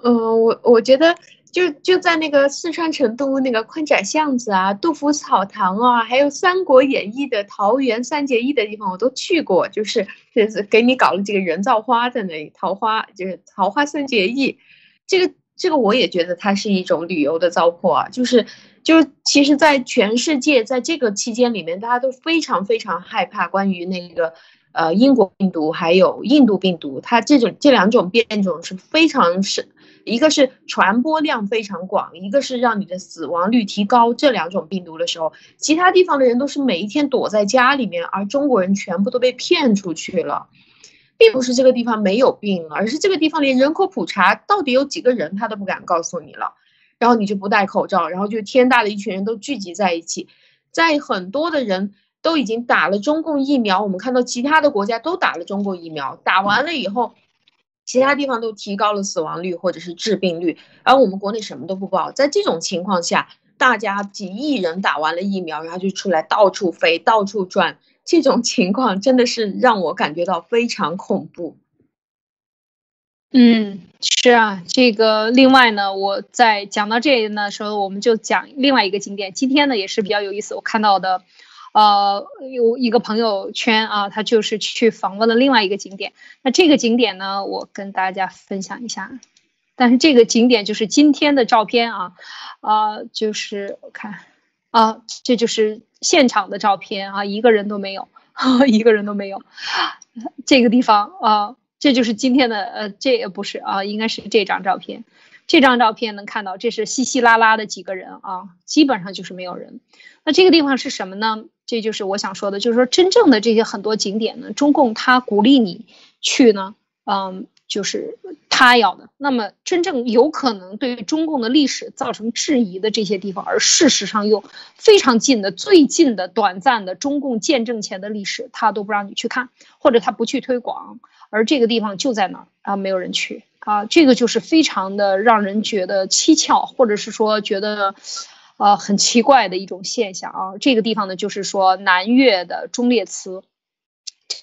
嗯，我我觉得就就在那个四川成都那个宽窄巷子啊，杜甫草堂啊，还有《三国演义》的桃园三结义的地方，我都去过，就是就是给你搞了几个人造花在那里，桃花就是桃花三结义，这个。这个我也觉得它是一种旅游的糟粕啊，就是，就是，其实，在全世界，在这个期间里面，大家都非常非常害怕关于那个，呃，英国病毒还有印度病毒，它这种这两种变种是非常是，一个是传播量非常广，一个是让你的死亡率提高。这两种病毒的时候，其他地方的人都是每一天躲在家里面，而中国人全部都被骗出去了。并不是这个地方没有病，而是这个地方连人口普查到底有几个人他都不敢告诉你了，然后你就不戴口罩，然后就天大的一群人都聚集在一起，在很多的人都已经打了中共疫苗，我们看到其他的国家都打了中共疫苗，打完了以后，其他地方都提高了死亡率或者是致病率，而我们国内什么都不报，在这种情况下，大家几亿人打完了疫苗，然后就出来到处飞，到处转。这种情况真的是让我感觉到非常恐怖。嗯，是啊，这个另外呢，我在讲到这里的时候，我们就讲另外一个景点。今天呢也是比较有意思，我看到的，呃，有一个朋友圈啊，他就是去访问了另外一个景点。那这个景点呢，我跟大家分享一下。但是这个景点就是今天的照片啊，啊，就是我看，啊，这就是。现场的照片啊，一个人都没有，一个人都没有。这个地方啊，这就是今天的呃，这也不是啊，应该是这张照片。这张照片能看到，这是稀稀拉拉的几个人啊，基本上就是没有人。那这个地方是什么呢？这就是我想说的，就是说真正的这些很多景点呢，中共他鼓励你去呢，嗯。就是他要的，那么真正有可能对于中共的历史造成质疑的这些地方，而事实上又非常近的、最近的、短暂的中共建政前的历史，他都不让你去看，或者他不去推广，而这个地方就在那儿啊，没有人去啊，这个就是非常的让人觉得蹊跷，或者是说觉得，呃，很奇怪的一种现象啊。这个地方呢，就是说南越的忠烈祠，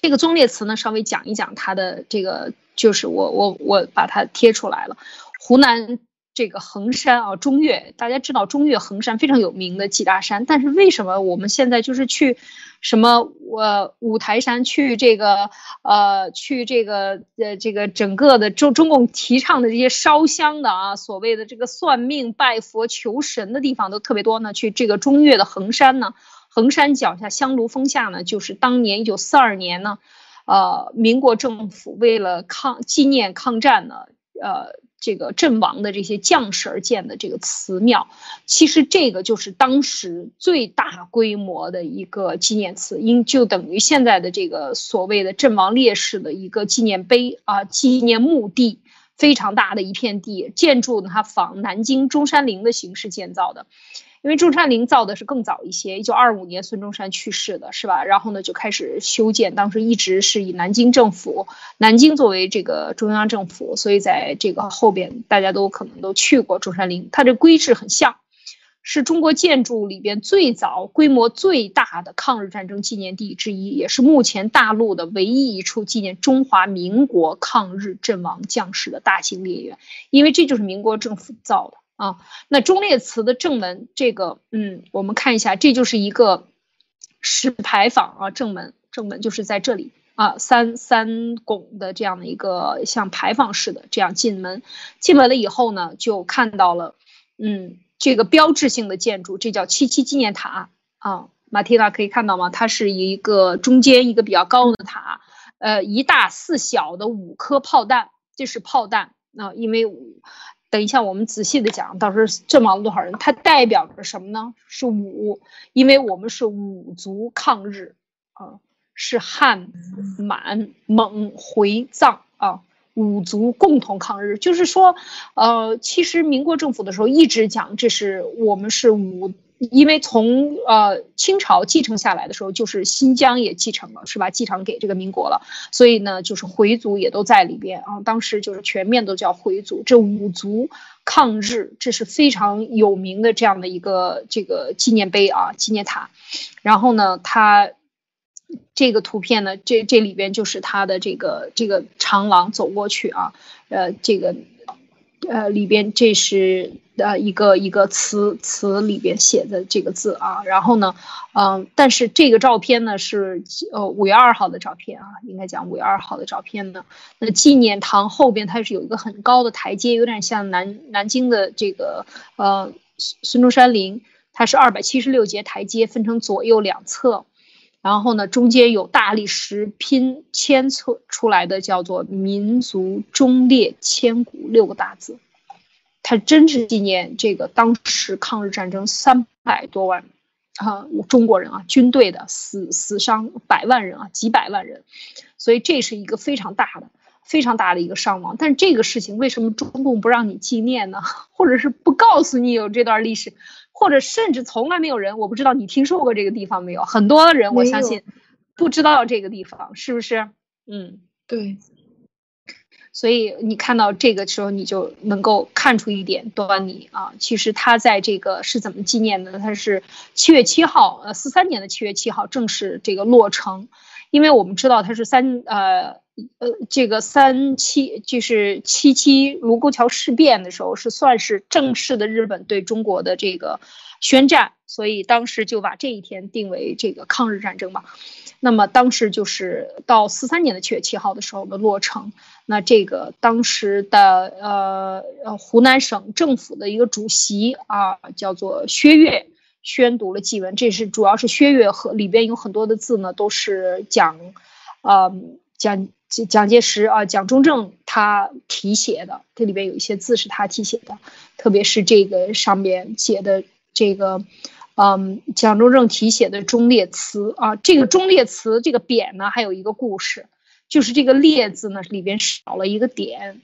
这个忠烈祠呢，稍微讲一讲它的这个。就是我我我把它贴出来了，湖南这个衡山啊，中岳，大家知道中岳衡山非常有名的几大山，但是为什么我们现在就是去什么我五台山去这个呃去这个呃这个整个的中中共提倡的这些烧香的啊，所谓的这个算命拜佛求神的地方都特别多呢？去这个中岳的衡山呢，衡山脚下香炉峰下呢，就是当年一九四二年呢。呃，民国政府为了抗纪念抗战呢，呃，这个阵亡的这些将士而建的这个祠庙，其实这个就是当时最大规模的一个纪念祠，应就等于现在的这个所谓的阵亡烈士的一个纪念碑啊，纪念墓地，非常大的一片地，建筑呢它仿南京中山陵的形式建造的。因为中山陵造的是更早一些，一九二五年孙中山去世的是吧？然后呢就开始修建，当时一直是以南京政府，南京作为这个中央政府，所以在这个后边大家都可能都去过中山陵，它这规制很像，是中国建筑里边最早、规模最大的抗日战争纪念地之一，也是目前大陆的唯一一处纪念中华民国抗日阵亡将士的大型烈园，因为这就是民国政府造的。啊，那忠烈祠的正门，这个，嗯，我们看一下，这就是一个石牌坊啊，正门，正门就是在这里啊，三三拱的这样的一个像牌坊似的，这样进门，进门了以后呢，就看到了，嗯，这个标志性的建筑，这叫七七纪念塔啊，马蒂娜可以看到吗？它是一个中间一个比较高的塔，呃，一大四小的五颗炮弹。这是炮弹啊，因为等一下我们仔细的讲，到时候阵亡了多少人，它代表着什么呢？是五，因为我们是五族抗日啊，是汉、满、蒙、回、藏啊。五族共同抗日，就是说，呃，其实民国政府的时候一直讲，这是我们是五，因为从呃清朝继承下来的时候，就是新疆也继承了，是吧？继承给这个民国了，所以呢，就是回族也都在里边啊。当时就是全面都叫回族，这五族抗日，这是非常有名的这样的一个这个纪念碑啊，纪念塔。然后呢，它。这个图片呢，这这里边就是他的这个这个长廊走过去啊，呃，这个呃里边这是呃一个一个词词里边写的这个字啊，然后呢，嗯，但是这个照片呢是呃五月二号的照片啊，应该讲五月二号的照片呢，那纪念堂后边它是有一个很高的台阶，有点像南南京的这个呃孙中山陵，它是二百七十六节台阶，分成左右两侧。然后呢，中间有大理石拼牵测出来的，叫做“民族忠烈千古”六个大字，它真是纪念这个当时抗日战争三百多万啊中国人啊军队的死死伤百万人啊几百万人，所以这是一个非常大的、非常大的一个伤亡。但这个事情为什么中共不让你纪念呢？或者是不告诉你有这段历史？或者甚至从来没有人，我不知道你听说过这个地方没有？很多人我相信不知道这个地方，是不是？嗯，对。所以你看到这个时候，你就能够看出一点端倪啊。其实他在这个是怎么纪念的？他是七月七号，呃，四三年的七月七号正式这个落成，因为我们知道他是三呃。呃，这个三七就是七七卢沟桥事变的时候，是算是正式的日本对中国的这个宣战，所以当时就把这一天定为这个抗日战争嘛。那么当时就是到四三年的七月七号的时候的落成。那这个当时的呃呃湖南省政府的一个主席啊，叫做薛岳，宣读了祭文。这是主要是薛岳和里边有很多的字呢，都是蒋，呃。蒋蒋介石啊，蒋中正他题写的，这里边有一些字是他题写的，特别是这个上面写的这个，嗯，蒋中正题写的忠烈祠啊，这个忠烈祠这个匾呢，还有一个故事，就是这个烈字呢里边少了一个点，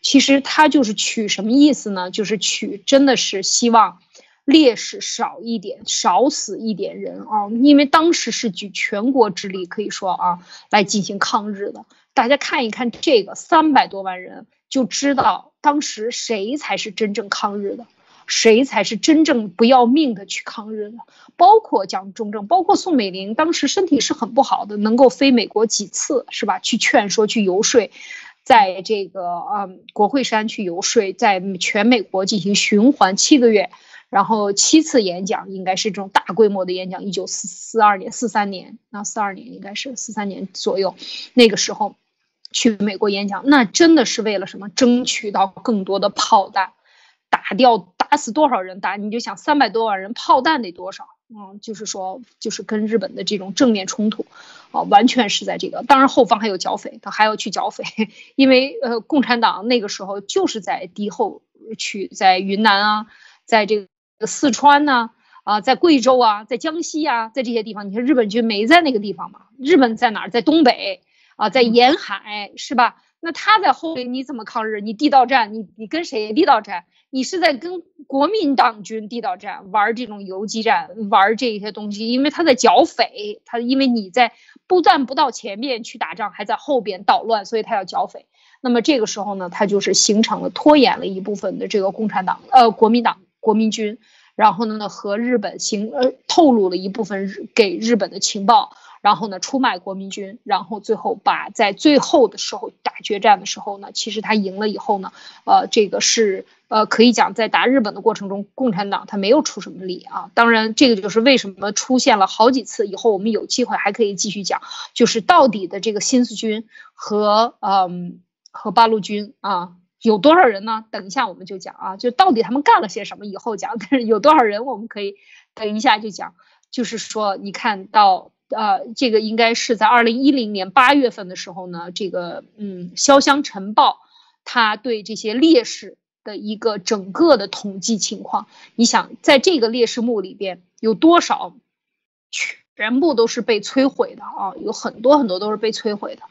其实它就是取什么意思呢？就是取真的是希望。烈士少一点，少死一点人啊！因为当时是举全国之力，可以说啊，来进行抗日的。大家看一看这个三百多万人，就知道当时谁才是真正抗日的，谁才是真正不要命的去抗日的。包括蒋中正，包括宋美龄，当时身体是很不好的，能够飞美国几次，是吧？去劝说，去游说，在这个嗯国会山去游说，在全美国进行循环七个月。然后七次演讲应该是这种大规模的演讲，一九四四二年、四三年，那四二年应该是四三年左右，那个时候去美国演讲，那真的是为了什么？争取到更多的炮弹，打掉打死多少人？打你就想三百多万人，炮弹得多少？嗯，就是说，就是跟日本的这种正面冲突，啊，完全是在这个。当然后方还有剿匪，他还要去剿匪，因为呃，共产党那个时候就是在敌后区，在云南啊，在这个。四川呢，啊，在贵州啊，在江西啊，在这些地方，你看日本军没在那个地方嘛？日本在哪儿？在东北啊，在沿海是吧？那他在后边你怎么抗日？你地道战，你你跟谁地道战？你是在跟国民党军地道战，玩这种游击战，玩这些东西，因为他在剿匪，他因为你在不但不到前面去打仗，还在后边捣乱，所以他要剿匪。那么这个时候呢，他就是形成了拖延了一部分的这个共产党，呃，国民党。国民军，然后呢，和日本行呃透露了一部分日给日本的情报，然后呢出卖国民军，然后最后把在最后的时候打决战的时候呢，其实他赢了以后呢，呃，这个是呃可以讲在打日本的过程中，共产党他没有出什么力啊。当然，这个就是为什么出现了好几次，以后我们有机会还可以继续讲，就是到底的这个新四军和嗯和八路军啊。有多少人呢？等一下我们就讲啊，就到底他们干了些什么，以后讲。但是有多少人，我们可以等一下就讲。就是说，你看到呃，这个应该是在二零一零年八月份的时候呢，这个嗯，《潇湘晨报》他对这些烈士的一个整个的统计情况。你想，在这个烈士墓里边有多少全部都是被摧毁的啊？有很多很多都是被摧毁的。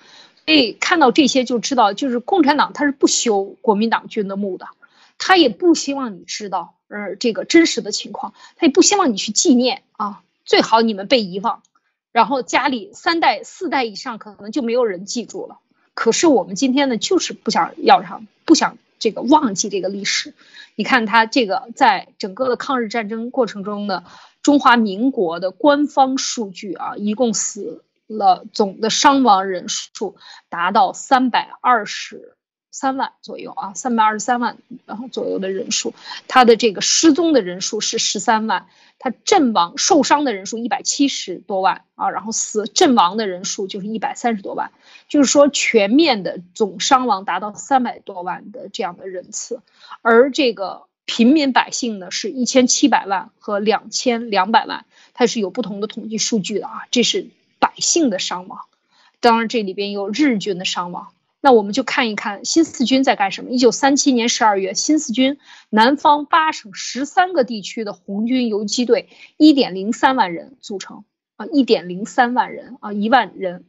所以看到这些就知道，就是共产党他是不修国民党军的墓的，他也不希望你知道呃这个真实的情况，他也不希望你去纪念啊。最好你们被遗忘，然后家里三代四代以上可能就没有人记住了。可是我们今天呢，就是不想要上，不想这个忘记这个历史。你看他这个在整个的抗日战争过程中的中华民国的官方数据啊，一共死了总的伤亡人数达到三百二十三万左右啊，三百二十三万然后左右的人数，他的这个失踪的人数是十三万。他阵亡受伤的人数一百七十多万啊，然后死阵亡的人数就是一百三十多万，就是说全面的总伤亡达到三百多万的这样的人次，而这个平民百姓呢是一千七百万和两千两百万，它是有不同的统计数据的啊，这是百姓的伤亡，当然这里边有日军的伤亡。那我们就看一看新四军在干什么。一九三七年十二月，新四军南方八省十三个地区的红军游击队，一点零三万人组成啊，一点零三万人啊，一万人。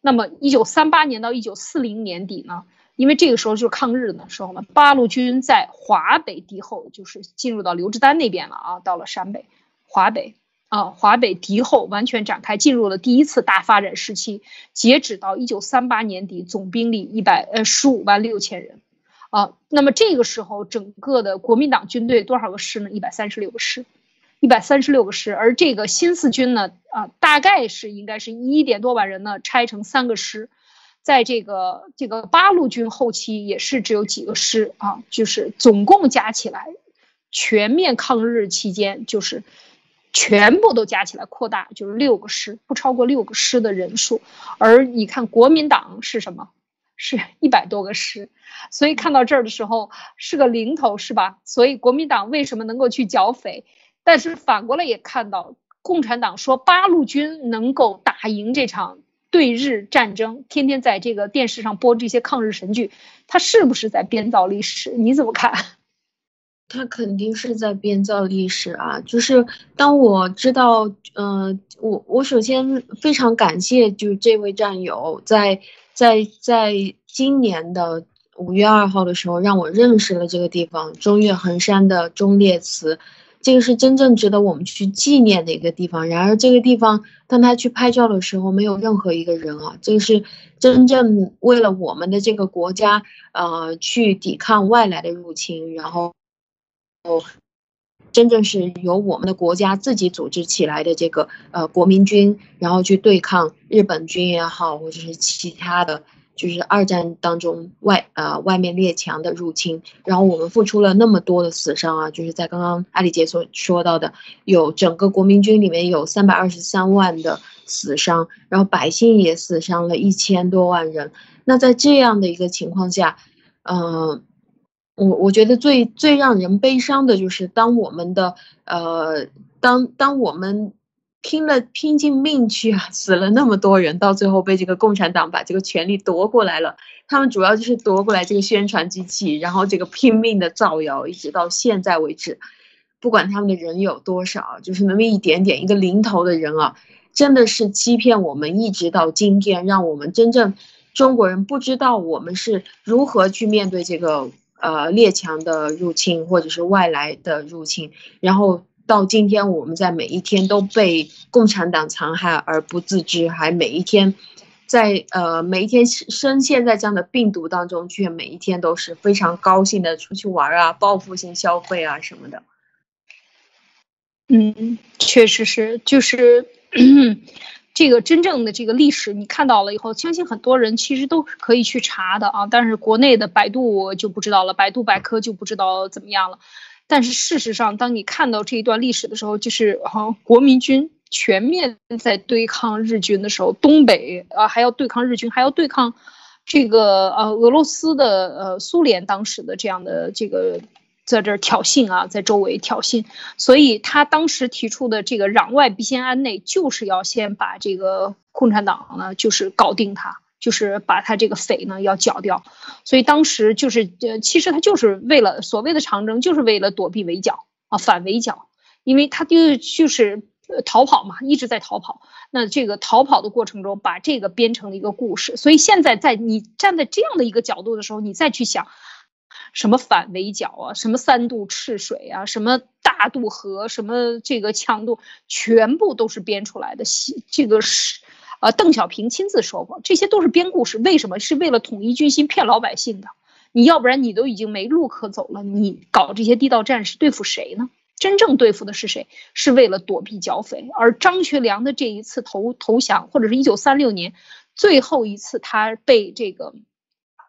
那么一九三八年到一九四零年底呢，因为这个时候就是抗日的时候呢，八路军在华北敌后，就是进入到刘志丹那边了啊，到了陕北、华北。啊，华北敌后完全展开，进入了第一次大发展时期。截止到一九三八年底，总兵力一百呃十五万六千人。啊，那么这个时候，整个的国民党军队多少个师呢？一百三十六个师，一百三十六个师。而这个新四军呢，啊，大概是应该是一点多万人呢，拆成三个师。在这个这个八路军后期也是只有几个师啊，就是总共加起来，全面抗日期间就是。全部都加起来扩大就是六个师，不超过六个师的人数。而你看国民党是什么？是 一百多个师。所以看到这儿的时候是个零头，是吧？所以国民党为什么能够去剿匪？但是反过来也看到共产党说八路军能够打赢这场对日战争，天天在这个电视上播这些抗日神剧，他是不是在编造历史？你怎么看？他肯定是在编造历史啊！就是当我知道，嗯，我我首先非常感谢，就这位战友在在在今年的五月二号的时候，让我认识了这个地方——中岳衡山的忠烈祠，这个是真正值得我们去纪念的一个地方。然而，这个地方当他去拍照的时候，没有任何一个人啊！这个是真正为了我们的这个国家，呃，去抵抗外来的入侵，然后。哦，真正是由我们的国家自己组织起来的这个呃国民军，然后去对抗日本军也好，或者是其他的，就是二战当中外呃外面列强的入侵，然后我们付出了那么多的死伤啊，就是在刚刚阿里姐所说到的，有整个国民军里面有三百二十三万的死伤，然后百姓也死伤了一千多万人。那在这样的一个情况下，嗯。我我觉得最最让人悲伤的就是，当我们的呃，当当我们拼了拼尽命去，死了那么多人，到最后被这个共产党把这个权力夺过来了。他们主要就是夺过来这个宣传机器，然后这个拼命的造谣，一直到现在为止，不管他们的人有多少，就是那么一点点一个零头的人啊，真的是欺骗我们，一直到今天，让我们真正中国人不知道我们是如何去面对这个。呃，列强的入侵或者是外来的入侵，然后到今天，我们在每一天都被共产党残害而不自知，还每一天在呃每一天深陷在这样的病毒当中，却每一天都是非常高兴的出去玩啊，报复性消费啊什么的。嗯，确实是，就是。这个真正的这个历史，你看到了以后，相信很多人其实都可以去查的啊。但是国内的百度就不知道了，百度百科就不知道怎么样了。但是事实上，当你看到这一段历史的时候，就是哈，国民军全面在对抗日军的时候，东北啊还要对抗日军，还要对抗这个呃俄罗斯的呃苏联当时的这样的这个。在这挑衅啊，在周围挑衅，所以他当时提出的这个攘外必先安内，就是要先把这个共产党呢，就是搞定他，就是把他这个匪呢要剿掉。所以当时就是呃，其实他就是为了所谓的长征，就是为了躲避围剿啊，反围剿，因为他就就是逃跑嘛，一直在逃跑。那这个逃跑的过程中，把这个编成了一个故事。所以现在在你站在这样的一个角度的时候，你再去想。什么反围剿啊，什么三渡赤水啊，什么大渡河，什么这个强渡，全部都是编出来的。这个是，呃，邓小平亲自说过，这些都是编故事。为什么？是为了统一军心，骗老百姓的。你要不然你都已经没路可走了，你搞这些地道战是对付谁呢？真正对付的是谁？是为了躲避剿匪。而张学良的这一次投投降，或者是一九三六年最后一次他被这个。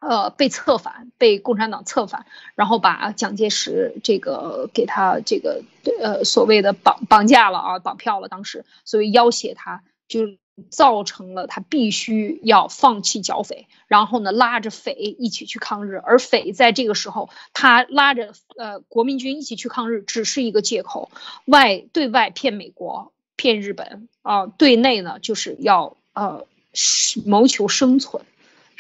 呃，被策反，被共产党策反，然后把蒋介石这个给他这个呃所谓的绑绑架了啊，绑票了。当时所以要挟他，就造成了他必须要放弃剿匪，然后呢拉着匪一起去抗日。而匪在这个时候，他拉着呃国民军一起去抗日，只是一个借口，外对外骗美国、骗日本啊，对内呢就是要呃谋求生存。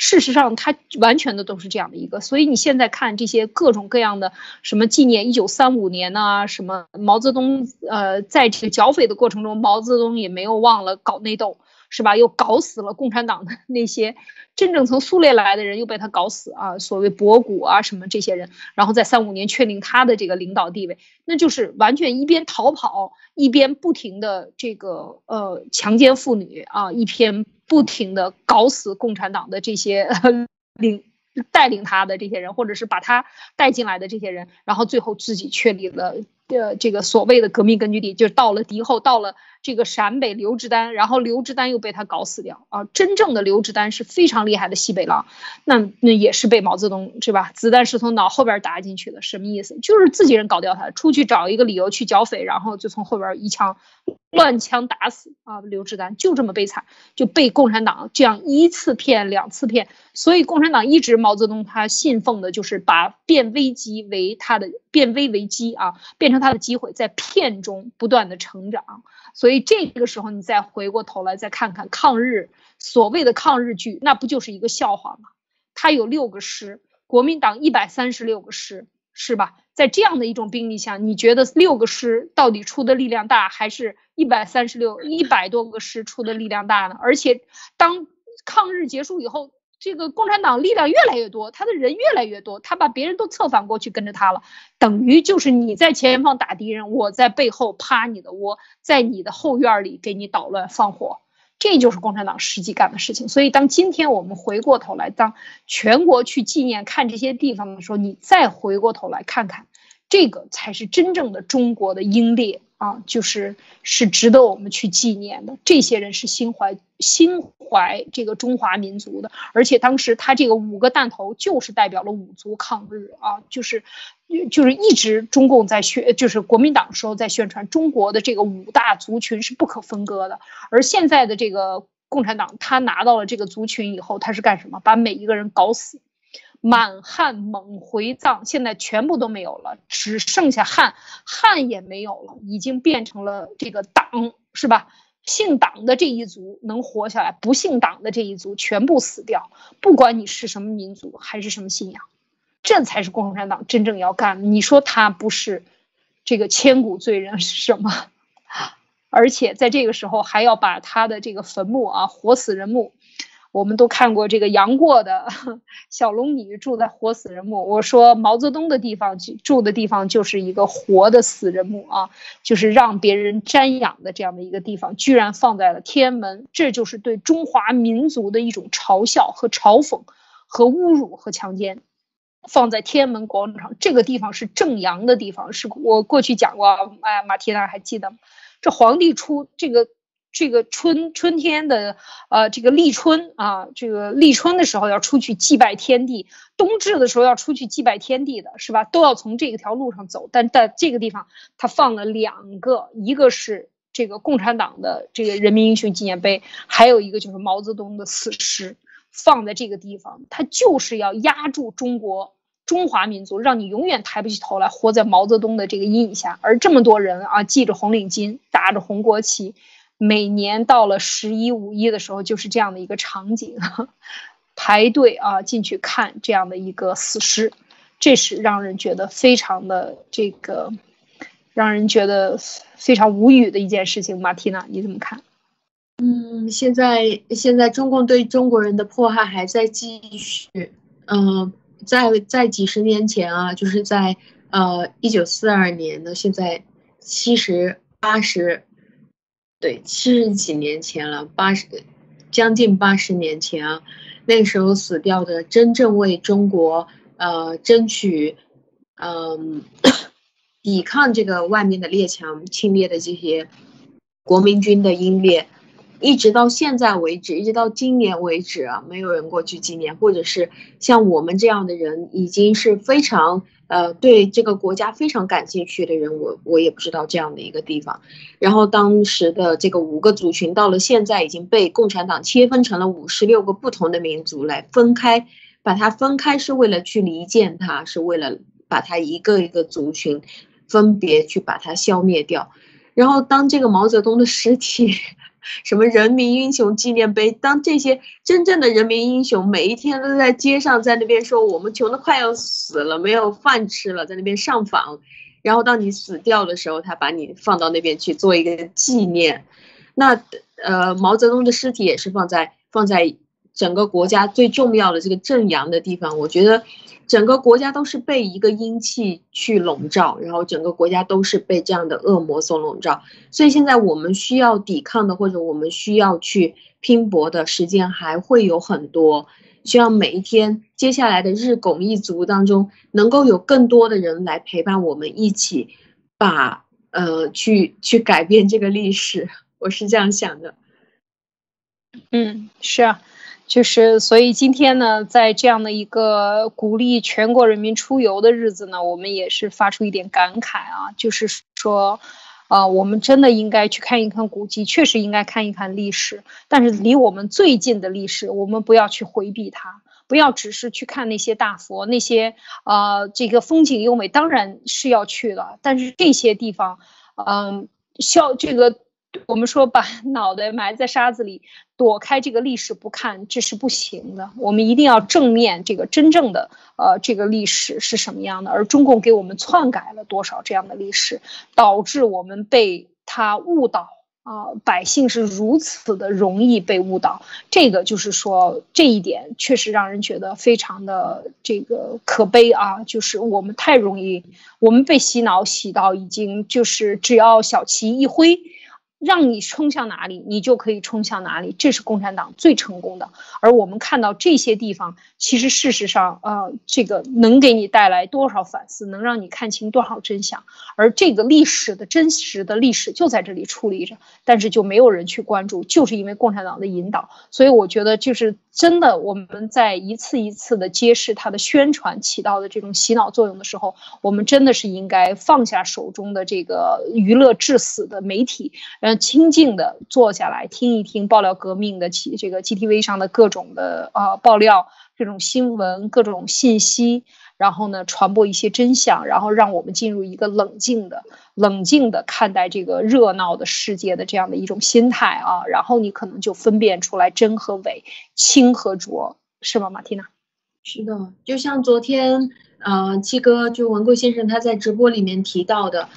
事实上，他完全的都是这样的一个，所以你现在看这些各种各样的什么纪念一九三五年呐，什么毛泽东，呃，在这个剿匪的过程中，毛泽东也没有忘了搞内斗，是吧？又搞死了共产党的那些真正从苏联来的人，又被他搞死啊，所谓博古啊什么这些人，然后在三五年确定他的这个领导地位，那就是完全一边逃跑，一边不停的这个呃强奸妇女啊，一边。不停的搞死共产党的这些 领带领他的这些人，或者是把他带进来的这些人，然后最后自己确立了。呃，这个所谓的革命根据地，就到了敌后，到了这个陕北刘志丹，然后刘志丹又被他搞死掉啊！真正的刘志丹是非常厉害的西北狼，那那也是被毛泽东是吧？子弹是从脑后边打进去的，什么意思？就是自己人搞掉他，出去找一个理由去剿匪，然后就从后边一枪乱枪打死啊！刘志丹就这么悲惨，就被共产党这样一次骗两次骗，所以共产党一直毛泽东他信奉的就是把变危机为他的变危为机啊，变成。他的机会在片中不断的成长，所以这个时候你再回过头来再看看抗日所谓的抗日剧，那不就是一个笑话吗？他有六个师，国民党一百三十六个师，是吧？在这样的一种兵力下，你觉得六个师到底出的力量大，还是一百三十六一百多个师出的力量大呢？而且当抗日结束以后。这个共产党力量越来越多，他的人越来越多，他把别人都策反过去跟着他了，等于就是你在前方打敌人，我在背后趴你的窝，在你的后院里给你捣乱放火，这就是共产党实际干的事情。所以，当今天我们回过头来，当全国去纪念看这些地方的时候，你再回过头来看看，这个才是真正的中国的英烈。啊，就是是值得我们去纪念的。这些人是心怀心怀这个中华民族的，而且当时他这个五个弹头就是代表了五族抗日啊，就是就是一直中共在宣，就是国民党时候在宣传中国的这个五大族群是不可分割的。而现在的这个共产党，他拿到了这个族群以后，他是干什么？把每一个人搞死。满汉蒙回藏现在全部都没有了，只剩下汉，汉也没有了，已经变成了这个党，是吧？姓党的这一族能活下来，不姓党的这一族全部死掉。不管你是什么民族还是什么信仰，这才是共产党真正要干的。你说他不是这个千古罪人是什么？而且在这个时候还要把他的这个坟墓啊，活死人墓。我们都看过这个杨过的 小龙女住在活死人墓。我说毛泽东的地方住的地方就是一个活的死人墓啊，就是让别人瞻仰的这样的一个地方，居然放在了天安门，这就是对中华民族的一种嘲笑和嘲讽和侮辱和强奸。放在天安门广场这个地方是正阳的地方，是我过去讲过，哎，马蒂娜还记得吗？这皇帝出这个。这个春春天的，呃，这个立春啊，这个立春的时候要出去祭拜天地，冬至的时候要出去祭拜天地的是吧？都要从这个条路上走。但在这个地方，他放了两个，一个是这个共产党的这个人民英雄纪念碑，还有一个就是毛泽东的死尸，放在这个地方，他就是要压住中国中华民族，让你永远抬不起头来，活在毛泽东的这个阴影下。而这么多人啊，系着红领巾，打着红国旗。每年到了十一、五一的时候，就是这样的一个场景，排队啊进去看这样的一个死尸，这是让人觉得非常的这个，让人觉得非常无语的一件事情。马蒂娜，你怎么看？嗯，现在现在中共对中国人的迫害还在继续。嗯，在在几十年前啊，就是在呃一九四二年的，现在七十八十。对，七十几年前了，八十，将近八十年前啊，那个时候死掉的真正为中国呃争取，嗯，抵抗这个外面的列强侵略的这些国民军的英烈，一直到现在为止，一直到今年为止啊，没有人过去纪念，或者是像我们这样的人，已经是非常。呃，对这个国家非常感兴趣的人，我我也不知道这样的一个地方。然后当时的这个五个族群，到了现在已经被共产党切分成了五十六个不同的民族来分开，把它分开是为了去离间它，是为了把它一个一个族群分别去把它消灭掉。然后当这个毛泽东的尸体。什么人民英雄纪念碑？当这些真正的人民英雄每一天都在街上，在那边说我们穷的快要死了，没有饭吃了，在那边上访，然后当你死掉的时候，他把你放到那边去做一个纪念。那呃，毛泽东的尸体也是放在放在整个国家最重要的这个正阳的地方，我觉得。整个国家都是被一个阴气去笼罩，然后整个国家都是被这样的恶魔所笼罩，所以现在我们需要抵抗的，或者我们需要去拼搏的时间还会有很多。希望每一天接下来的日拱一卒当中，能够有更多的人来陪伴我们一起，把呃去去改变这个历史。我是这样想的。嗯，是。就是，所以今天呢，在这样的一个鼓励全国人民出游的日子呢，我们也是发出一点感慨啊，就是说，啊，我们真的应该去看一看古迹，确实应该看一看历史，但是离我们最近的历史，我们不要去回避它，不要只是去看那些大佛，那些啊，这个风景优美，当然是要去的，但是这些地方，嗯，效这个。我们说把 脑袋埋在沙子里，躲开这个历史不看，这是不行的。我们一定要正面这个真正的呃这个历史是什么样的，而中共给我们篡改了多少这样的历史，导致我们被他误导啊，百姓是如此的容易被误导。这个就是说这一点确实让人觉得非常的这个可悲啊，就是我们太容易，我们被洗脑洗到已经就是只要小旗一挥。让你冲向哪里，你就可以冲向哪里，这是共产党最成功的。而我们看到这些地方，其实事实上，呃，这个能给你带来多少反思，能让你看清多少真相。而这个历史的真实的历史就在这里矗立着，但是就没有人去关注，就是因为共产党的引导。所以我觉得，就是真的，我们在一次一次的揭示它的宣传起到的这种洗脑作用的时候，我们真的是应该放下手中的这个娱乐致死的媒体，清静的坐下来听一听爆料革命的起这个 GTV 上的各种的呃爆料，这种新闻各种信息，然后呢传播一些真相，然后让我们进入一个冷静的、冷静的看待这个热闹的世界的这样的一种心态啊，然后你可能就分辨出来真和伪、清和浊，是吗，马蒂娜？是的，就像昨天呃七哥就文贵先生他在直播里面提到的。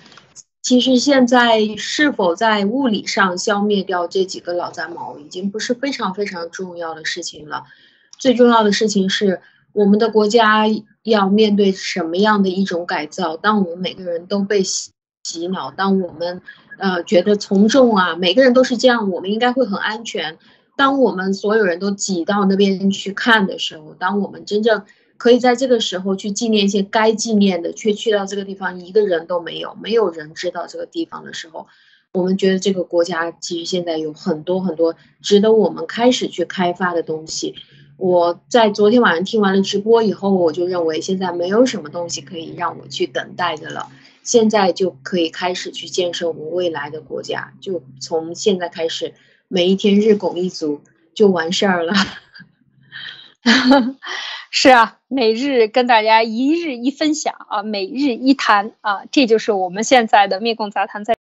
其实现在是否在物理上消灭掉这几个老杂毛，已经不是非常非常重要的事情了。最重要的事情是，我们的国家要面对什么样的一种改造？当我们每个人都被洗洗脑，当我们呃觉得从众啊，每个人都是这样，我们应该会很安全。当我们所有人都挤到那边去看的时候，当我们真正。可以在这个时候去纪念一些该纪念的，却去到这个地方一个人都没有，没有人知道这个地方的时候，我们觉得这个国家其实现在有很多很多值得我们开始去开发的东西。我在昨天晚上听完了直播以后，我就认为现在没有什么东西可以让我去等待的了，现在就可以开始去建设我们未来的国家，就从现在开始，每一天日拱一卒就完事儿了。是啊，每日跟大家一日一分享啊，每日一谈啊，这就是我们现在的灭共杂谈在。